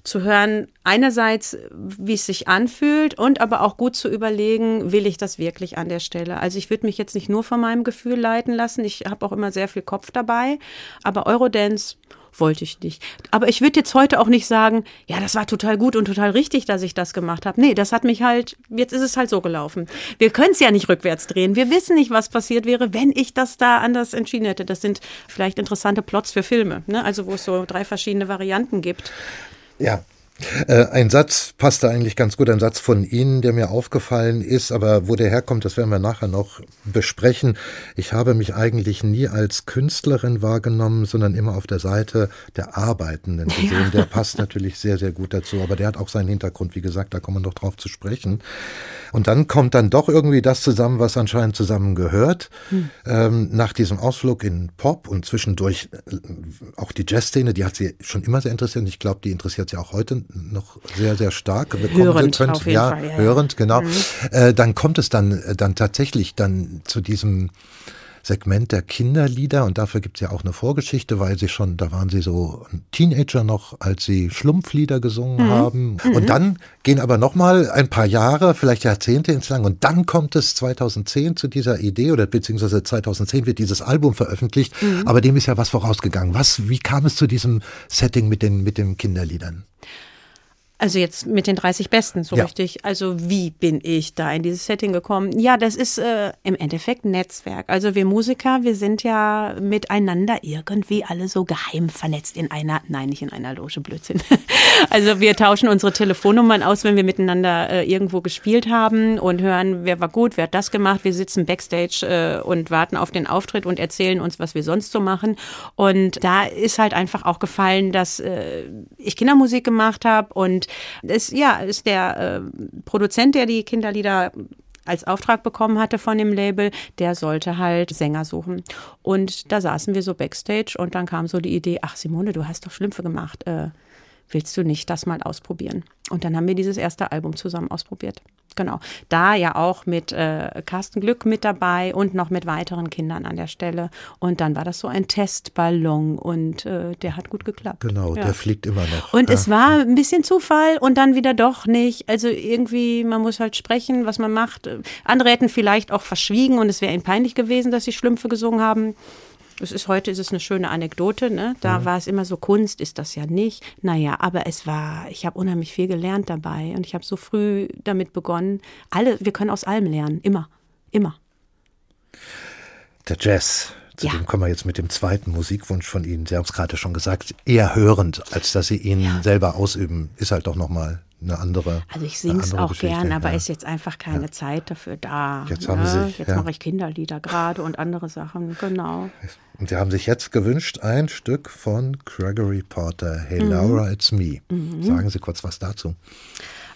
zu hören, einerseits, wie es sich anfühlt und aber auch gut zu überlegen, will ich das wirklich an der Stelle. Also ich würde mich jetzt nicht nur von meinem Gefühl leiten lassen. Ich habe auch immer sehr viel Kopf dabei, aber Eurodance wollte ich nicht. Aber ich würde jetzt heute auch nicht sagen, ja, das war total gut und total richtig, dass ich das gemacht habe. Nee, das hat mich halt, jetzt ist es halt so gelaufen. Wir können es ja nicht rückwärts drehen. Wir wissen nicht, was passiert wäre, wenn ich das da anders entschieden hätte. Das sind vielleicht interessante Plots für Filme, ne? also wo es so drei verschiedene Varianten gibt. Ja, ein Satz passte eigentlich ganz gut, ein Satz von Ihnen, der mir aufgefallen ist, aber wo der herkommt, das werden wir nachher noch besprechen. Ich habe mich eigentlich nie als Künstlerin wahrgenommen, sondern immer auf der Seite der Arbeitenden gesehen. Ja. Der passt natürlich sehr, sehr gut dazu, aber der hat auch seinen Hintergrund, wie gesagt, da kommen wir noch drauf zu sprechen. Und dann kommt dann doch irgendwie das zusammen, was anscheinend zusammengehört. Hm. Ähm, nach diesem Ausflug in Pop und zwischendurch äh, auch die Jazzszene, die hat sie schon immer sehr interessiert und ich glaube, die interessiert sie auch heute noch sehr, sehr stark. Hörend, könnt, auf jeden ja, Fall, ja, hörend, genau. Mhm. Äh, dann kommt es dann, äh, dann tatsächlich dann zu diesem Segment der Kinderlieder und dafür gibt es ja auch eine Vorgeschichte, weil sie schon, da waren sie so ein Teenager noch, als sie Schlumpflieder gesungen mhm. haben. Mhm. Und dann gehen aber nochmal ein paar Jahre, vielleicht Jahrzehnte ins Lang und dann kommt es 2010 zu dieser Idee oder beziehungsweise 2010 wird dieses Album veröffentlicht, mhm. aber dem ist ja was vorausgegangen. Was, wie kam es zu diesem Setting mit den, mit den Kinderliedern? Also jetzt mit den 30 Besten, so Ja. richtig. Also wie bin ich da in dieses Setting gekommen? Ja, das ist äh, im Endeffekt Netzwerk. Also wir Musiker, wir sind ja miteinander irgendwie alle so geheim vernetzt in einer, nein, nicht in einer Loge, Blödsinn. [LAUGHS] Also wir tauschen unsere Telefonnummern aus, wenn wir miteinander äh, irgendwo gespielt haben und hören, wer war gut, wer hat das gemacht. Wir sitzen backstage äh, und warten auf den Auftritt und erzählen uns, was wir sonst so machen. Und da ist halt einfach auch gefallen, dass äh, ich Kindermusik gemacht habe und es ja ist der äh, Produzent, der die Kinderlieder als Auftrag bekommen hatte von dem Label, der sollte halt Sänger suchen. Und da saßen wir so backstage und dann kam so die Idee, ach Simone, du hast doch Schlümpfe gemacht. Äh, willst du nicht das mal ausprobieren? Und dann haben wir dieses erste Album zusammen ausprobiert. Genau. Da ja auch mit äh, Carsten Glück mit dabei und noch mit weiteren Kindern an der Stelle. Und dann war das so ein Testballon und äh, der hat gut geklappt. Genau, Ja. der fliegt immer noch. Und ja. es war ein bisschen Zufall und dann wieder doch nicht. Also irgendwie, man muss halt sprechen, was man macht. Andere hätten vielleicht auch verschwiegen und es wäre ihnen peinlich gewesen, dass sie Schlümpfe gesungen haben. Es ist heute ist es eine schöne Anekdote, ne? Da war es immer so Kunst, ist das ja nicht. Naja, aber es war, ich habe unheimlich viel gelernt dabei und ich habe so früh damit begonnen. Alle, wir können aus allem lernen, immer, immer. Der Jazz. Zu Ja. dem kommen wir jetzt mit dem zweiten Musikwunsch von Ihnen. Sie haben es gerade schon gesagt, eher hörend, als dass Sie ihn selber ausüben, ist halt doch nochmal eine andere. Also ich singe es auch Geschichte, gern, aber ja. ist jetzt einfach keine Zeit dafür da. Jetzt haben ne? Sie- jetzt ja. mache ich Kinderlieder gerade und andere Sachen, genau. Und Sie haben sich jetzt gewünscht, ein Stück von Gregory Porter, Hey Mhm. Laura, It's Me. Sagen Sie kurz was dazu.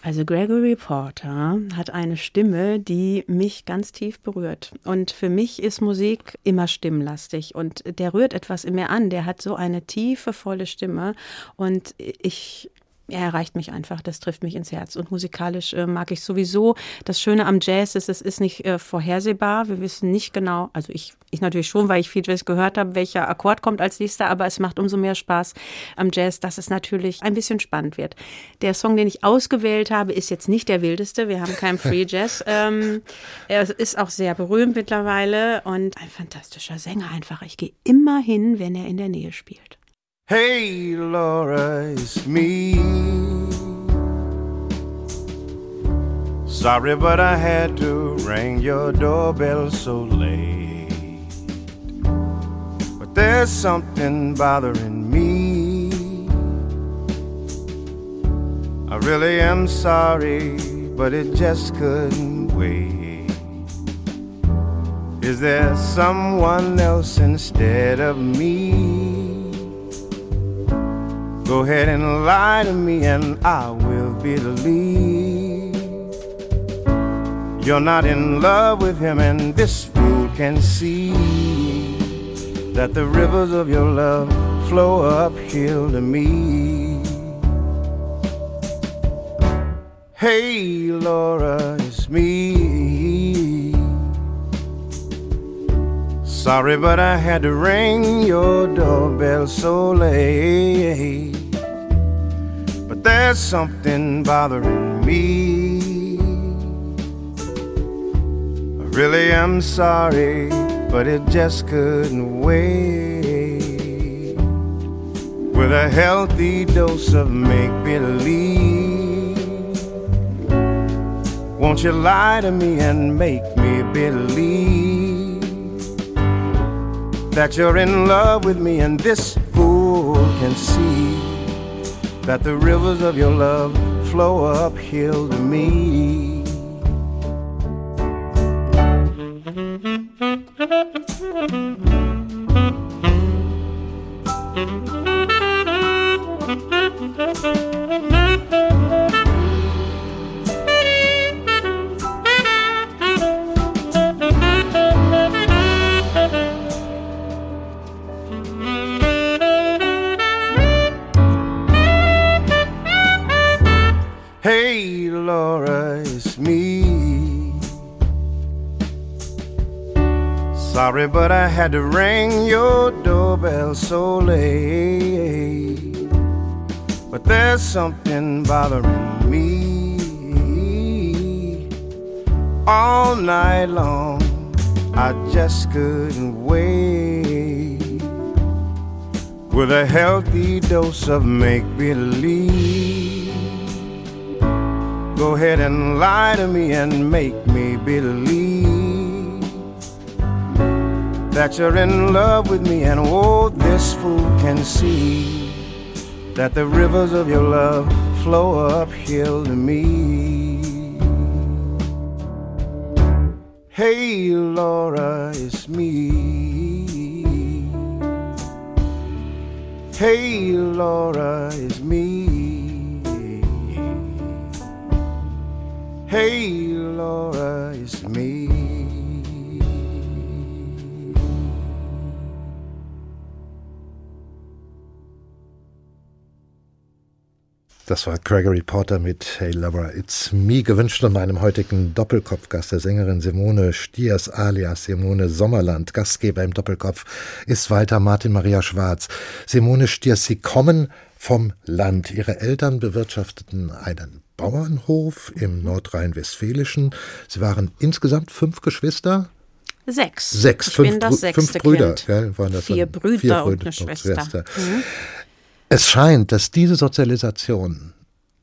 Also Gregory Porter hat eine Stimme, die mich ganz tief berührt. Und für mich ist Musik immer stimmlastig und der rührt etwas in mir an. Der hat so eine tiefe, volle Stimme und ich er erreicht mich einfach, das trifft mich ins Herz. Und musikalisch äh, mag ich sowieso. Das Schöne am Jazz ist, es ist nicht äh, vorhersehbar. Wir wissen nicht genau, also ich, ich natürlich schon, weil ich viel Jazz gehört habe, welcher Akkord kommt als nächster, aber es macht umso mehr Spaß am Jazz, dass es natürlich ein bisschen spannend wird. Der Song, den ich ausgewählt habe, ist jetzt nicht der wildeste. Wir haben keinen [LAUGHS] Free Jazz. ähm, er ist auch sehr berühmt mittlerweile und ein fantastischer Sänger einfach. Ich gehe immer hin, wenn er in der Nähe spielt. Hey, Laura, it's me. Sorry, but I had to ring your doorbell so late. But there's something bothering me. I really am sorry, but it just couldn't wait. Is there someone else instead of me? Go ahead and lie to me, and I will believe you're not in love with him, and this fool can see that the rivers of your love flow uphill to me. Hey, Laura, it's me. Sorry, but I had to ring your doorbell so late. There's something bothering me. I really am sorry, but it just couldn't wait. With a healthy dose of make believe, won't you lie to me and make me believe? that you're in love with me, and this fool can see that the rivers of your love flow uphill to me. To ring your doorbell so late. But there's something bothering me. All night long, I just couldn't wait. With a healthy dose of make believe. Go ahead and lie to me and make me believe that you're in love with me, and oh, this fool can see that the rivers of your love flow uphill to me. Hey, Laura, it's me. Hey, Laura, it's me. Hey, Laura, Das war Gregory Porter mit Hey Lover, It's Me, gewünscht von meinem heutigen Doppelkopfgast, der Sängerin Simone Stiers alias Simone Sommerland. Gastgeber im Doppelkopf ist weiter Martin Maria Schwarz. Simone Stiers, Sie kommen vom Land. Ihre Eltern bewirtschafteten einen Bauernhof im Nordrhein-Westfälischen. Sie waren insgesamt fünf Geschwister. Sechs. Sechs, ich fünf, bin das fünf sechste Brüder. Kind. Gell, waren das Vier? Brüder Vier und Brüder eine Schwester. Mhm. Es scheint, dass diese Sozialisation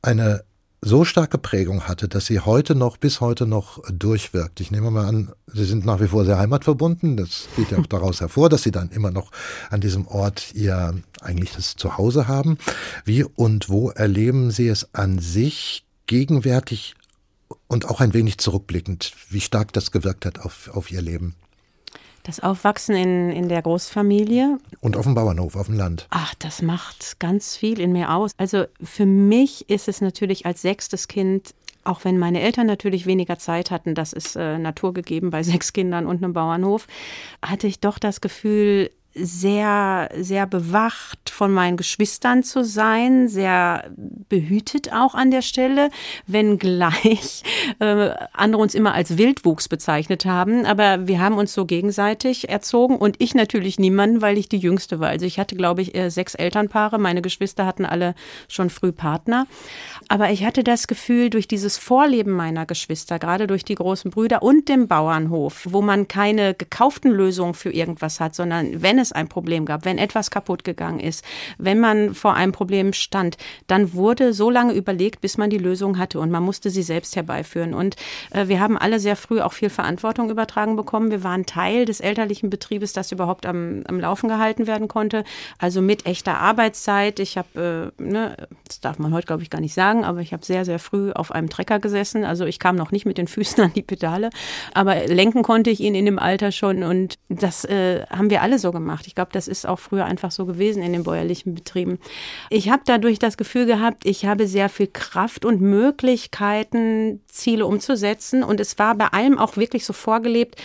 eine so starke Prägung hatte, dass sie heute noch, bis heute noch durchwirkt. Ich nehme mal an, Sie sind nach wie vor sehr heimatverbunden. Das geht ja auch daraus hervor, dass Sie dann immer noch an diesem Ort Ihr eigentliches Zuhause haben. Wie und wo erleben Sie es an sich gegenwärtig und auch ein wenig zurückblickend, wie stark das gewirkt hat auf, auf Ihr Leben? Das Aufwachsen in, in der Großfamilie. Und auf dem Bauernhof, auf dem Land. Ach, das macht ganz viel in mir aus. Also für mich ist es natürlich als sechstes Kind auch wenn meine Eltern natürlich weniger Zeit hatten, das ist äh, naturgegeben bei [LAUGHS] sechs Kindern und einem Bauernhof, hatte ich doch das Gefühl, sehr, sehr bewacht von meinen Geschwistern zu sein, sehr behütet auch an der Stelle, wenngleich [LAUGHS] äh, andere uns immer als Wildwuchs bezeichnet haben. Aber wir haben uns so gegenseitig erzogen und ich natürlich niemanden, weil ich die Jüngste war. Also ich hatte, glaube ich, sechs Elternpaare. Meine Geschwister hatten alle schon früh Partner. Aber ich hatte das Gefühl, durch dieses Vorleben meiner Geschwister, gerade durch die großen Brüder und dem Bauernhof, wo man keine gekauften Lösungen für irgendwas hat, sondern wenn es ein Problem gab, wenn etwas kaputt gegangen ist, wenn man vor einem Problem stand, dann wurde so lange überlegt, bis man die Lösung hatte und man musste sie selbst herbeiführen. Und äh, wir haben alle sehr früh auch viel Verantwortung übertragen bekommen. Wir waren Teil des elterlichen Betriebes, das überhaupt am, am Laufen gehalten werden konnte. Also mit echter Arbeitszeit. Ich habe, äh, ne, das darf man heute glaube ich gar nicht sagen, aber ich habe sehr, sehr früh auf einem Trecker gesessen. Also ich kam noch nicht mit den Füßen an die Pedale, aber lenken konnte ich ihn in dem Alter schon und das äh, haben wir alle so gemacht. Ich glaube, das ist auch früher einfach so gewesen in den bäuerlichen Betrieben. Ich habe dadurch das Gefühl gehabt, ich habe sehr viel Kraft und Möglichkeiten, Ziele umzusetzen und es war bei allem auch wirklich so vorgelebt,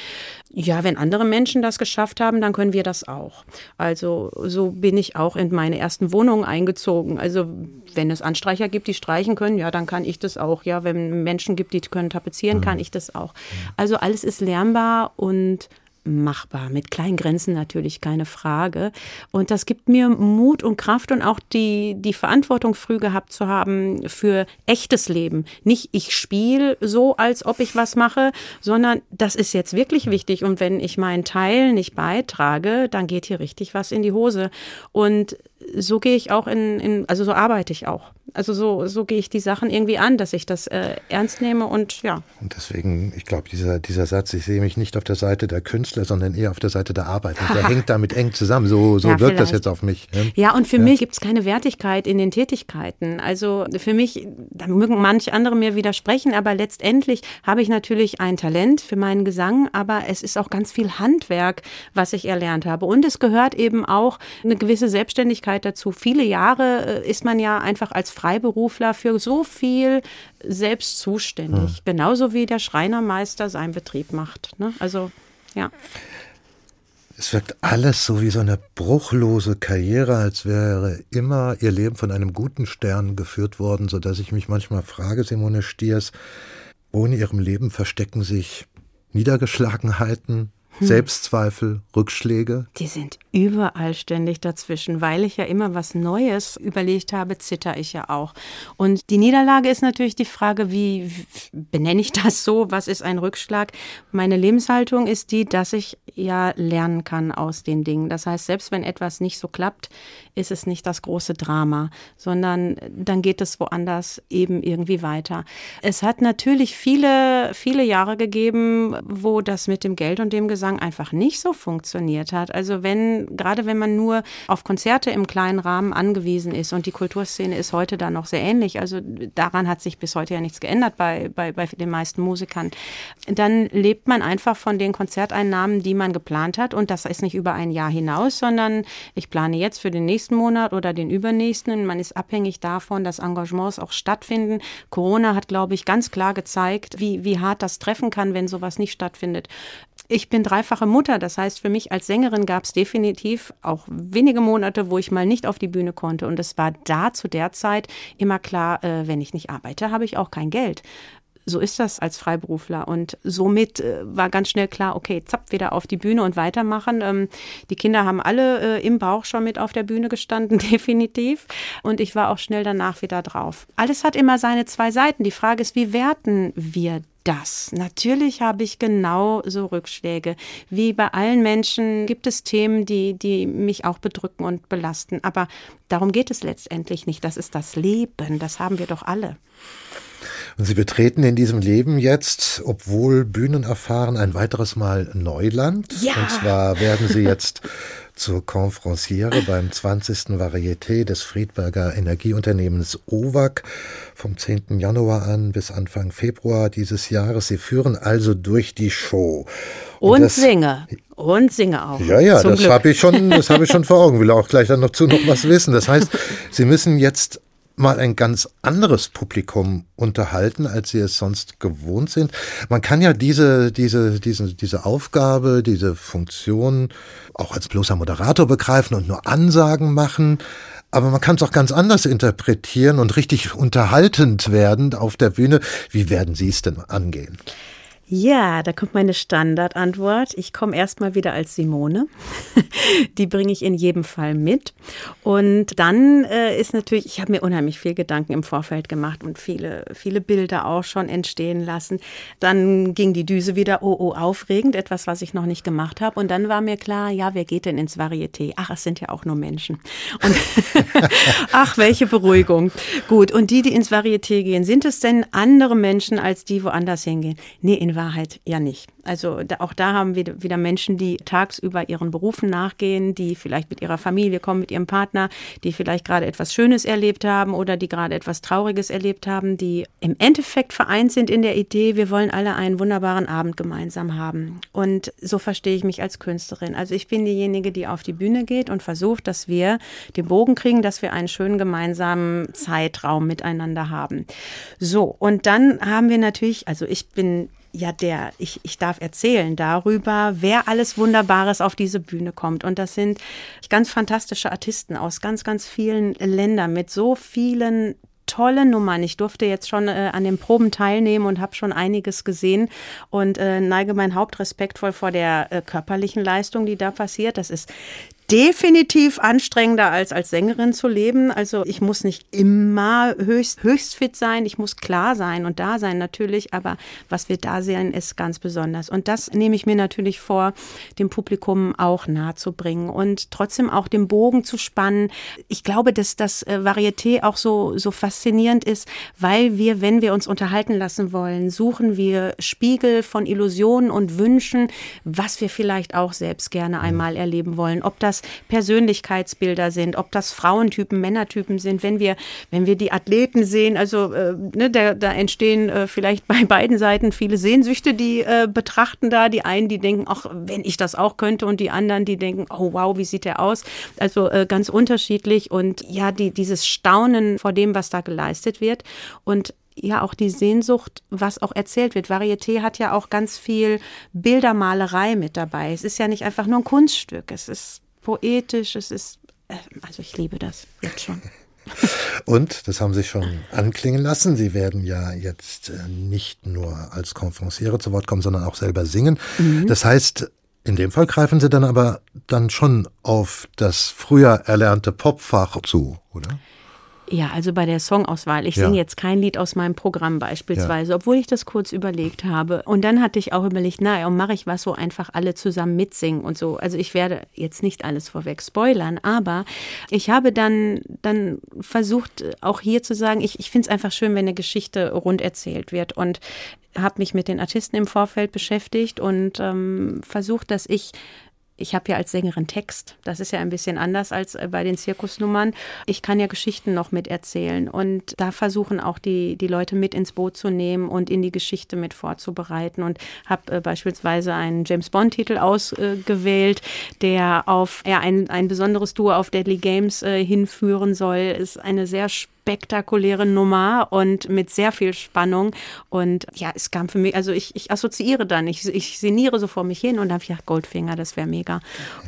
ja, wenn andere Menschen das geschafft haben, dann können wir das auch. Also so bin ich auch in meine ersten Wohnungen eingezogen. Also wenn es Anstreicher gibt, die streichen können, ja, dann kann ich das auch. Ja, wenn Menschen gibt, die können tapezieren, kann ich das auch. Also alles ist lernbar und machbar, mit kleinen Grenzen natürlich, keine Frage. Und das gibt mir Mut und Kraft und auch die, die Verantwortung früh gehabt zu haben für echtes Leben. Nicht ich spiele so, als ob ich was mache, sondern das ist jetzt wirklich wichtig. Und wenn ich meinen Teil nicht beitrage, dann geht hier richtig was in die Hose. Und so gehe ich auch in, in, also so arbeite ich auch. Also so, so gehe ich die Sachen irgendwie an, dass ich das äh, ernst nehme und ja. Und deswegen, ich glaube, dieser, dieser Satz, ich sehe mich nicht auf der Seite der Künstler, sondern eher auf der Seite der Arbeit. Und der [LAUGHS] hängt damit eng zusammen. So, so Ja, wirkt das vielleicht. jetzt auf mich. Ne? Ja, und für mich gibt es keine Wertigkeit in den Tätigkeiten. Also für mich, da mögen manche andere mir widersprechen, aber letztendlich habe ich natürlich ein Talent für meinen Gesang, aber es ist auch ganz viel Handwerk, was ich erlernt habe. Und es gehört eben auch eine gewisse Selbstständigkeit dazu. Viele Jahre äh, ist man ja einfach als Freiberufler für so viel selbst zuständig. Genauso wie der Schreinermeister seinen Betrieb macht. Ne? Also, ja. Es wirkt alles so wie so eine bruchlose Karriere, als wäre immer ihr Leben von einem guten Stern geführt worden, so dass ich mich manchmal frage, Simone Stiers, wo in ihrem Leben verstecken sich Niedergeschlagenheiten, Hm. Selbstzweifel, Rückschläge? Die sind überall ständig dazwischen. Weil ich ja immer was Neues überlegt habe, zitter ich ja auch. Und die Niederlage ist natürlich die Frage, wie benenne ich das so? Was ist ein Rückschlag? Meine Lebenshaltung ist die, dass ich ja lernen kann aus den Dingen. Das heißt, selbst wenn etwas nicht so klappt, ist es nicht das große Drama, sondern dann geht es woanders eben irgendwie weiter. Es hat natürlich viele, viele Jahre gegeben, wo das mit dem Geld und dem Gesang einfach nicht so funktioniert hat. Also wenn, gerade wenn man nur auf Konzerte im kleinen Rahmen angewiesen ist und die Kulturszene ist heute da noch sehr ähnlich, also daran hat sich bis heute ja nichts geändert bei, bei, bei den meisten Musikern, dann lebt man einfach von den Konzerteinnahmen, die man geplant hat und das ist nicht über ein Jahr hinaus, sondern ich plane jetzt für den nächsten Monat oder den übernächsten. Man ist abhängig davon, dass Engagements auch stattfinden. Corona hat, glaube ich, ganz klar gezeigt, wie, wie hart das treffen kann, wenn sowas nicht stattfindet. Ich bin dreifache Mutter, das heißt, für mich als Sängerin gab es definitiv auch wenige Monate, wo ich mal nicht auf die Bühne konnte. Und es war da zu der Zeit immer klar, äh, wenn ich nicht arbeite, habe ich auch kein Geld so ist das als Freiberufler. Und somit äh, war ganz schnell klar, okay, zapp, wieder auf die Bühne und weitermachen. Ähm, die Kinder haben alle äh, im Bauch schon mit auf der Bühne gestanden, [LAUGHS] definitiv. Und ich war auch schnell danach wieder drauf. Alles hat immer seine zwei Seiten. Die Frage ist, wie werten wir das. Natürlich habe ich genau so Rückschläge. Wie bei allen Menschen gibt es Themen, die, die mich auch bedrücken und belasten. Aber darum geht es letztendlich nicht. Das ist das Leben. Das haben wir doch alle. Und Sie betreten in diesem Leben jetzt, obwohl Bühnen erfahren, ein weiteres Mal Neuland. Ja. Und zwar werden Sie jetzt [LAUGHS] zur Conferenciere beim 20. Varieté des Friedberger Energieunternehmens OVAC vom 10. Januar an bis Anfang Februar dieses Jahres. Sie führen also durch die Show. Und, und das, singe. Und singe auch. Ja, ja, das habe ich schon, das habe ich schon vor Augen. Will auch gleich dann noch zu noch was wissen. Das heißt, [LAUGHS] Sie müssen jetzt mal ein ganz anderes Publikum unterhalten, als sie es sonst gewohnt sind. Man kann ja diese, diese, diese, diese Aufgabe, diese Funktion auch als bloßer Moderator begreifen und nur Ansagen machen. Aber man kann es auch ganz anders interpretieren und richtig unterhaltend werden auf der Bühne. Wie werden Sie es denn angehen? Ja, da kommt meine Standardantwort. Ich komme erstmal wieder als Simone. [LAUGHS] Die bringe ich in jedem Fall mit. Und dann äh, ist natürlich, ich habe mir unheimlich viel Gedanken im Vorfeld gemacht und viele, viele Bilder auch schon entstehen lassen. Dann ging die Düse wieder, oh, oh, aufregend, etwas, was ich noch nicht gemacht habe. Und dann war mir klar, ja, wer geht denn ins Varieté? Ach, es sind ja auch nur Menschen. Und [LAUGHS] ach, welche Beruhigung. Gut, und die, die ins Varieté gehen, sind es denn andere Menschen als die woanders hingehen? Nee, in Wahrheit ja nicht. Also da, auch da haben wir wieder Menschen, die tagsüber ihren Berufen nachgehen, die vielleicht mit ihrer Familie kommen, mit ihrem Partner, die vielleicht gerade etwas Schönes erlebt haben oder die gerade etwas Trauriges erlebt haben, die im Endeffekt vereint sind in der Idee, wir wollen alle einen wunderbaren Abend gemeinsam haben. Und so verstehe ich mich als Künstlerin. Also ich bin diejenige, die auf die Bühne geht und versucht, dass wir den Bogen kriegen, dass wir einen schönen gemeinsamen Zeitraum miteinander haben. So, und dann haben wir natürlich, also ich bin ja, der, ich, ich darf erzählen darüber, wer alles Wunderbares auf diese Bühne kommt. Und das sind ganz fantastische Artisten aus ganz, ganz vielen Ländern mit so vielen tolle Nummern. Ich durfte jetzt schon äh, an den Proben teilnehmen und habe schon einiges gesehen und äh, neige mein Haupt respektvoll vor der äh, körperlichen Leistung, die da passiert. Das ist definitiv anstrengender als als Sängerin zu leben. Also ich muss nicht immer höchst, höchst fit sein, ich muss klar sein und da sein natürlich, aber was wir da sehen, ist ganz besonders. Und das nehme ich mir natürlich vor, dem Publikum auch nahe zu bringen und trotzdem auch den Bogen zu spannen. Ich glaube, dass das äh, Varieté auch so, so faszinierend ist, weil wir, wenn wir uns unterhalten lassen wollen, suchen wir Spiegel von Illusionen und Wünschen, was wir vielleicht auch selbst gerne einmal erleben wollen. Ob das das Persönlichkeitsbilder sind, ob das Frauentypen, Männertypen sind, wenn wir, wenn wir die Athleten sehen, also äh, ne, da, da entstehen äh, vielleicht bei beiden Seiten viele Sehnsüchte, die äh, betrachten da. Die einen, die denken, ach, wenn ich das auch könnte, und die anderen, die denken, oh wow, wie sieht der aus? Also äh, ganz unterschiedlich und ja, die, dieses Staunen vor dem, was da geleistet wird. Und ja auch die Sehnsucht, was auch erzählt wird. Varieté hat ja auch ganz viel Bildermalerei mit dabei. Es ist ja nicht einfach nur ein Kunststück. Es ist poetisch, es ist, äh, also ich liebe das jetzt schon. [LAUGHS] Und, das haben Sie schon anklingen lassen, Sie werden ja jetzt äh, nicht nur als Konferenciere zu Wort kommen, sondern auch selber singen. Mhm. Das heißt, In dem Fall greifen Sie dann aber dann schon auf das früher erlernte Popfach zu, oder? Ja, also bei der Songauswahl. Ich Ja. singe jetzt kein Lied aus meinem Programm beispielsweise, obwohl ich das kurz überlegt habe. Und dann hatte ich auch überlegt, naja, und mache ich was, wo einfach alle zusammen mitsingen und so. Also ich werde jetzt nicht alles vorweg spoilern, aber ich habe dann, dann versucht, auch hier zu sagen, ich, ich finde es einfach schön, wenn eine Geschichte rund erzählt wird. Und habe mich mit den Artisten im Vorfeld beschäftigt und ähm, versucht, dass ich ich habe ja als Sängerin Text. Das ist ja ein bisschen anders als äh, bei den Zirkusnummern. Ich kann ja Geschichten noch mit erzählen und da versuchen auch die, die Leute mit ins Boot zu nehmen und in die Geschichte mit vorzubereiten. Und habe äh, beispielsweise einen James Bond-Titel ausgewählt, der auf ja, ein, ein besonderes Duo auf Deadly Games äh, hinführen soll. Ist eine sehr spektakuläre Nummer und mit sehr viel Spannung. Und ja, es kam für mich, also ich, ich assoziiere dann, ich, ich sinniere so vor mich hin und habe gedacht, Goldfinger, das wäre mega.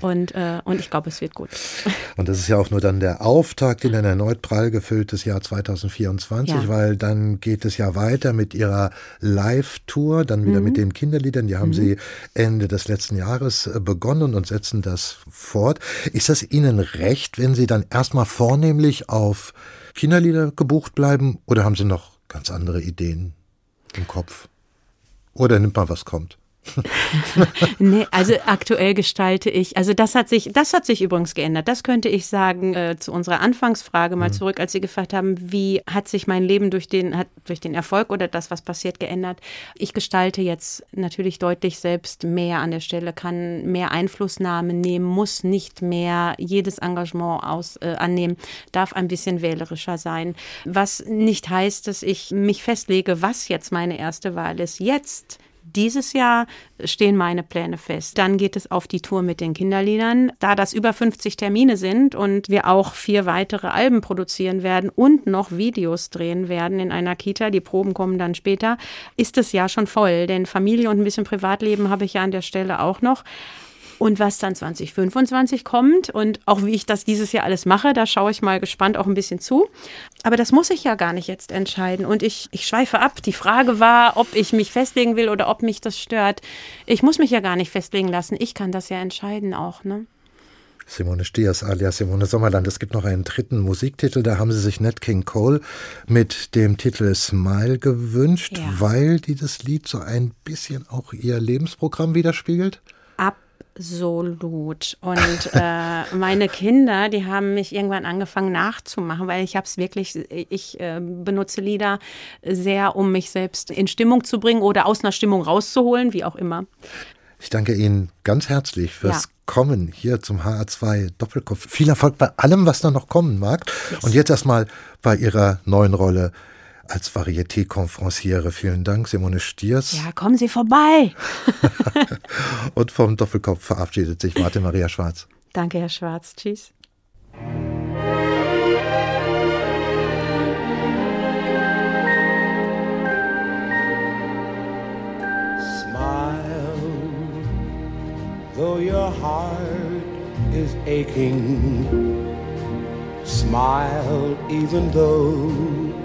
Und, äh, und ich glaube, es wird gut. [LAUGHS] Und das ist ja auch nur dann der Auftakt in ein erneut prall gefülltes Jahr 2024, Ja. weil dann geht es ja weiter mit ihrer Live-Tour, dann wieder mit den Kinderliedern. Die haben sie Ende des letzten Jahres äh, begonnen und setzen das fort. Ist das Ihnen recht, wenn Sie dann erstmal vornehmlich auf Kinderlieder gebucht bleiben oder haben Sie noch ganz andere Ideen im Kopf? Oder nimmt man, was kommt? [LAUGHS] Nee, also aktuell gestalte ich, also das hat sich, das hat sich übrigens geändert. Das könnte ich sagen äh, zu unserer Anfangsfrage mal zurück, als Sie gefragt haben, wie hat sich mein Leben durch den, hat, durch den Erfolg oder das, was passiert, geändert. Ich gestalte jetzt natürlich deutlich selbst mehr an der Stelle, kann mehr Einflussnahme nehmen, muss nicht mehr jedes Engagement aus, äh, annehmen, darf ein bisschen wählerischer sein. Was nicht heißt, dass ich mich festlege, was jetzt meine erste Wahl ist. Jetzt dieses Jahr stehen meine Pläne fest. Dann geht es auf die Tour mit den Kinderliedern. Da das über 50 Termine sind und wir auch vier weitere Alben produzieren werden und noch Videos drehen werden in einer Kita, die Proben kommen dann später, ist das Jahr schon voll. Denn Familie und ein bisschen Privatleben habe ich ja an der Stelle auch noch. Und was dann 2025 kommt und auch wie ich das dieses Jahr alles mache, da schaue ich mal gespannt auch ein bisschen zu. Aber das muss ich ja gar nicht jetzt entscheiden. Und ich, ich schweife ab. Die Frage war, ob ich mich festlegen will oder ob mich das stört. Ich muss mich ja gar nicht festlegen lassen. Ich kann das ja entscheiden auch. Ne? Simone Stiers alias Simone Sommerland. Es gibt noch einen dritten Musiktitel, da haben sie sich Nat King Cole mit dem Titel Smile gewünscht, Ja. weil dieses Lied so ein bisschen auch ihr Lebensprogramm widerspiegelt. Absolut. Und äh, meine Kinder, die haben mich irgendwann angefangen nachzumachen, weil ich habe es wirklich, ich äh, benutze Lieder sehr, um mich selbst in Stimmung zu bringen oder aus einer Stimmung rauszuholen, wie auch immer. Ich danke Ihnen ganz herzlich fürs Ja. Kommen hier zum HR2 Doppelkopf. Viel Erfolg bei allem, was da noch kommen mag. Und jetzt erstmal bei Ihrer neuen Rolle als Varieté-Conferenciere. Vielen Dank, Simone Stiers. Ja, kommen Sie vorbei. [LAUGHS] Und vom Doppelkopf verabschiedet sich Martin Maria Schwarz. Danke, Herr Schwarz. Tschüss. Smile, though your heart is aching. Smile, even though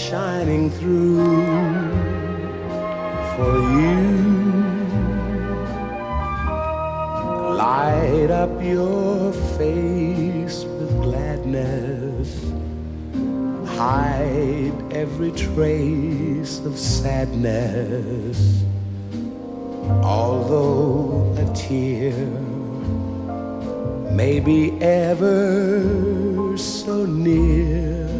shining through for you. Light up your face with gladness. Hide every trace of sadness. Although a tear may be ever so near,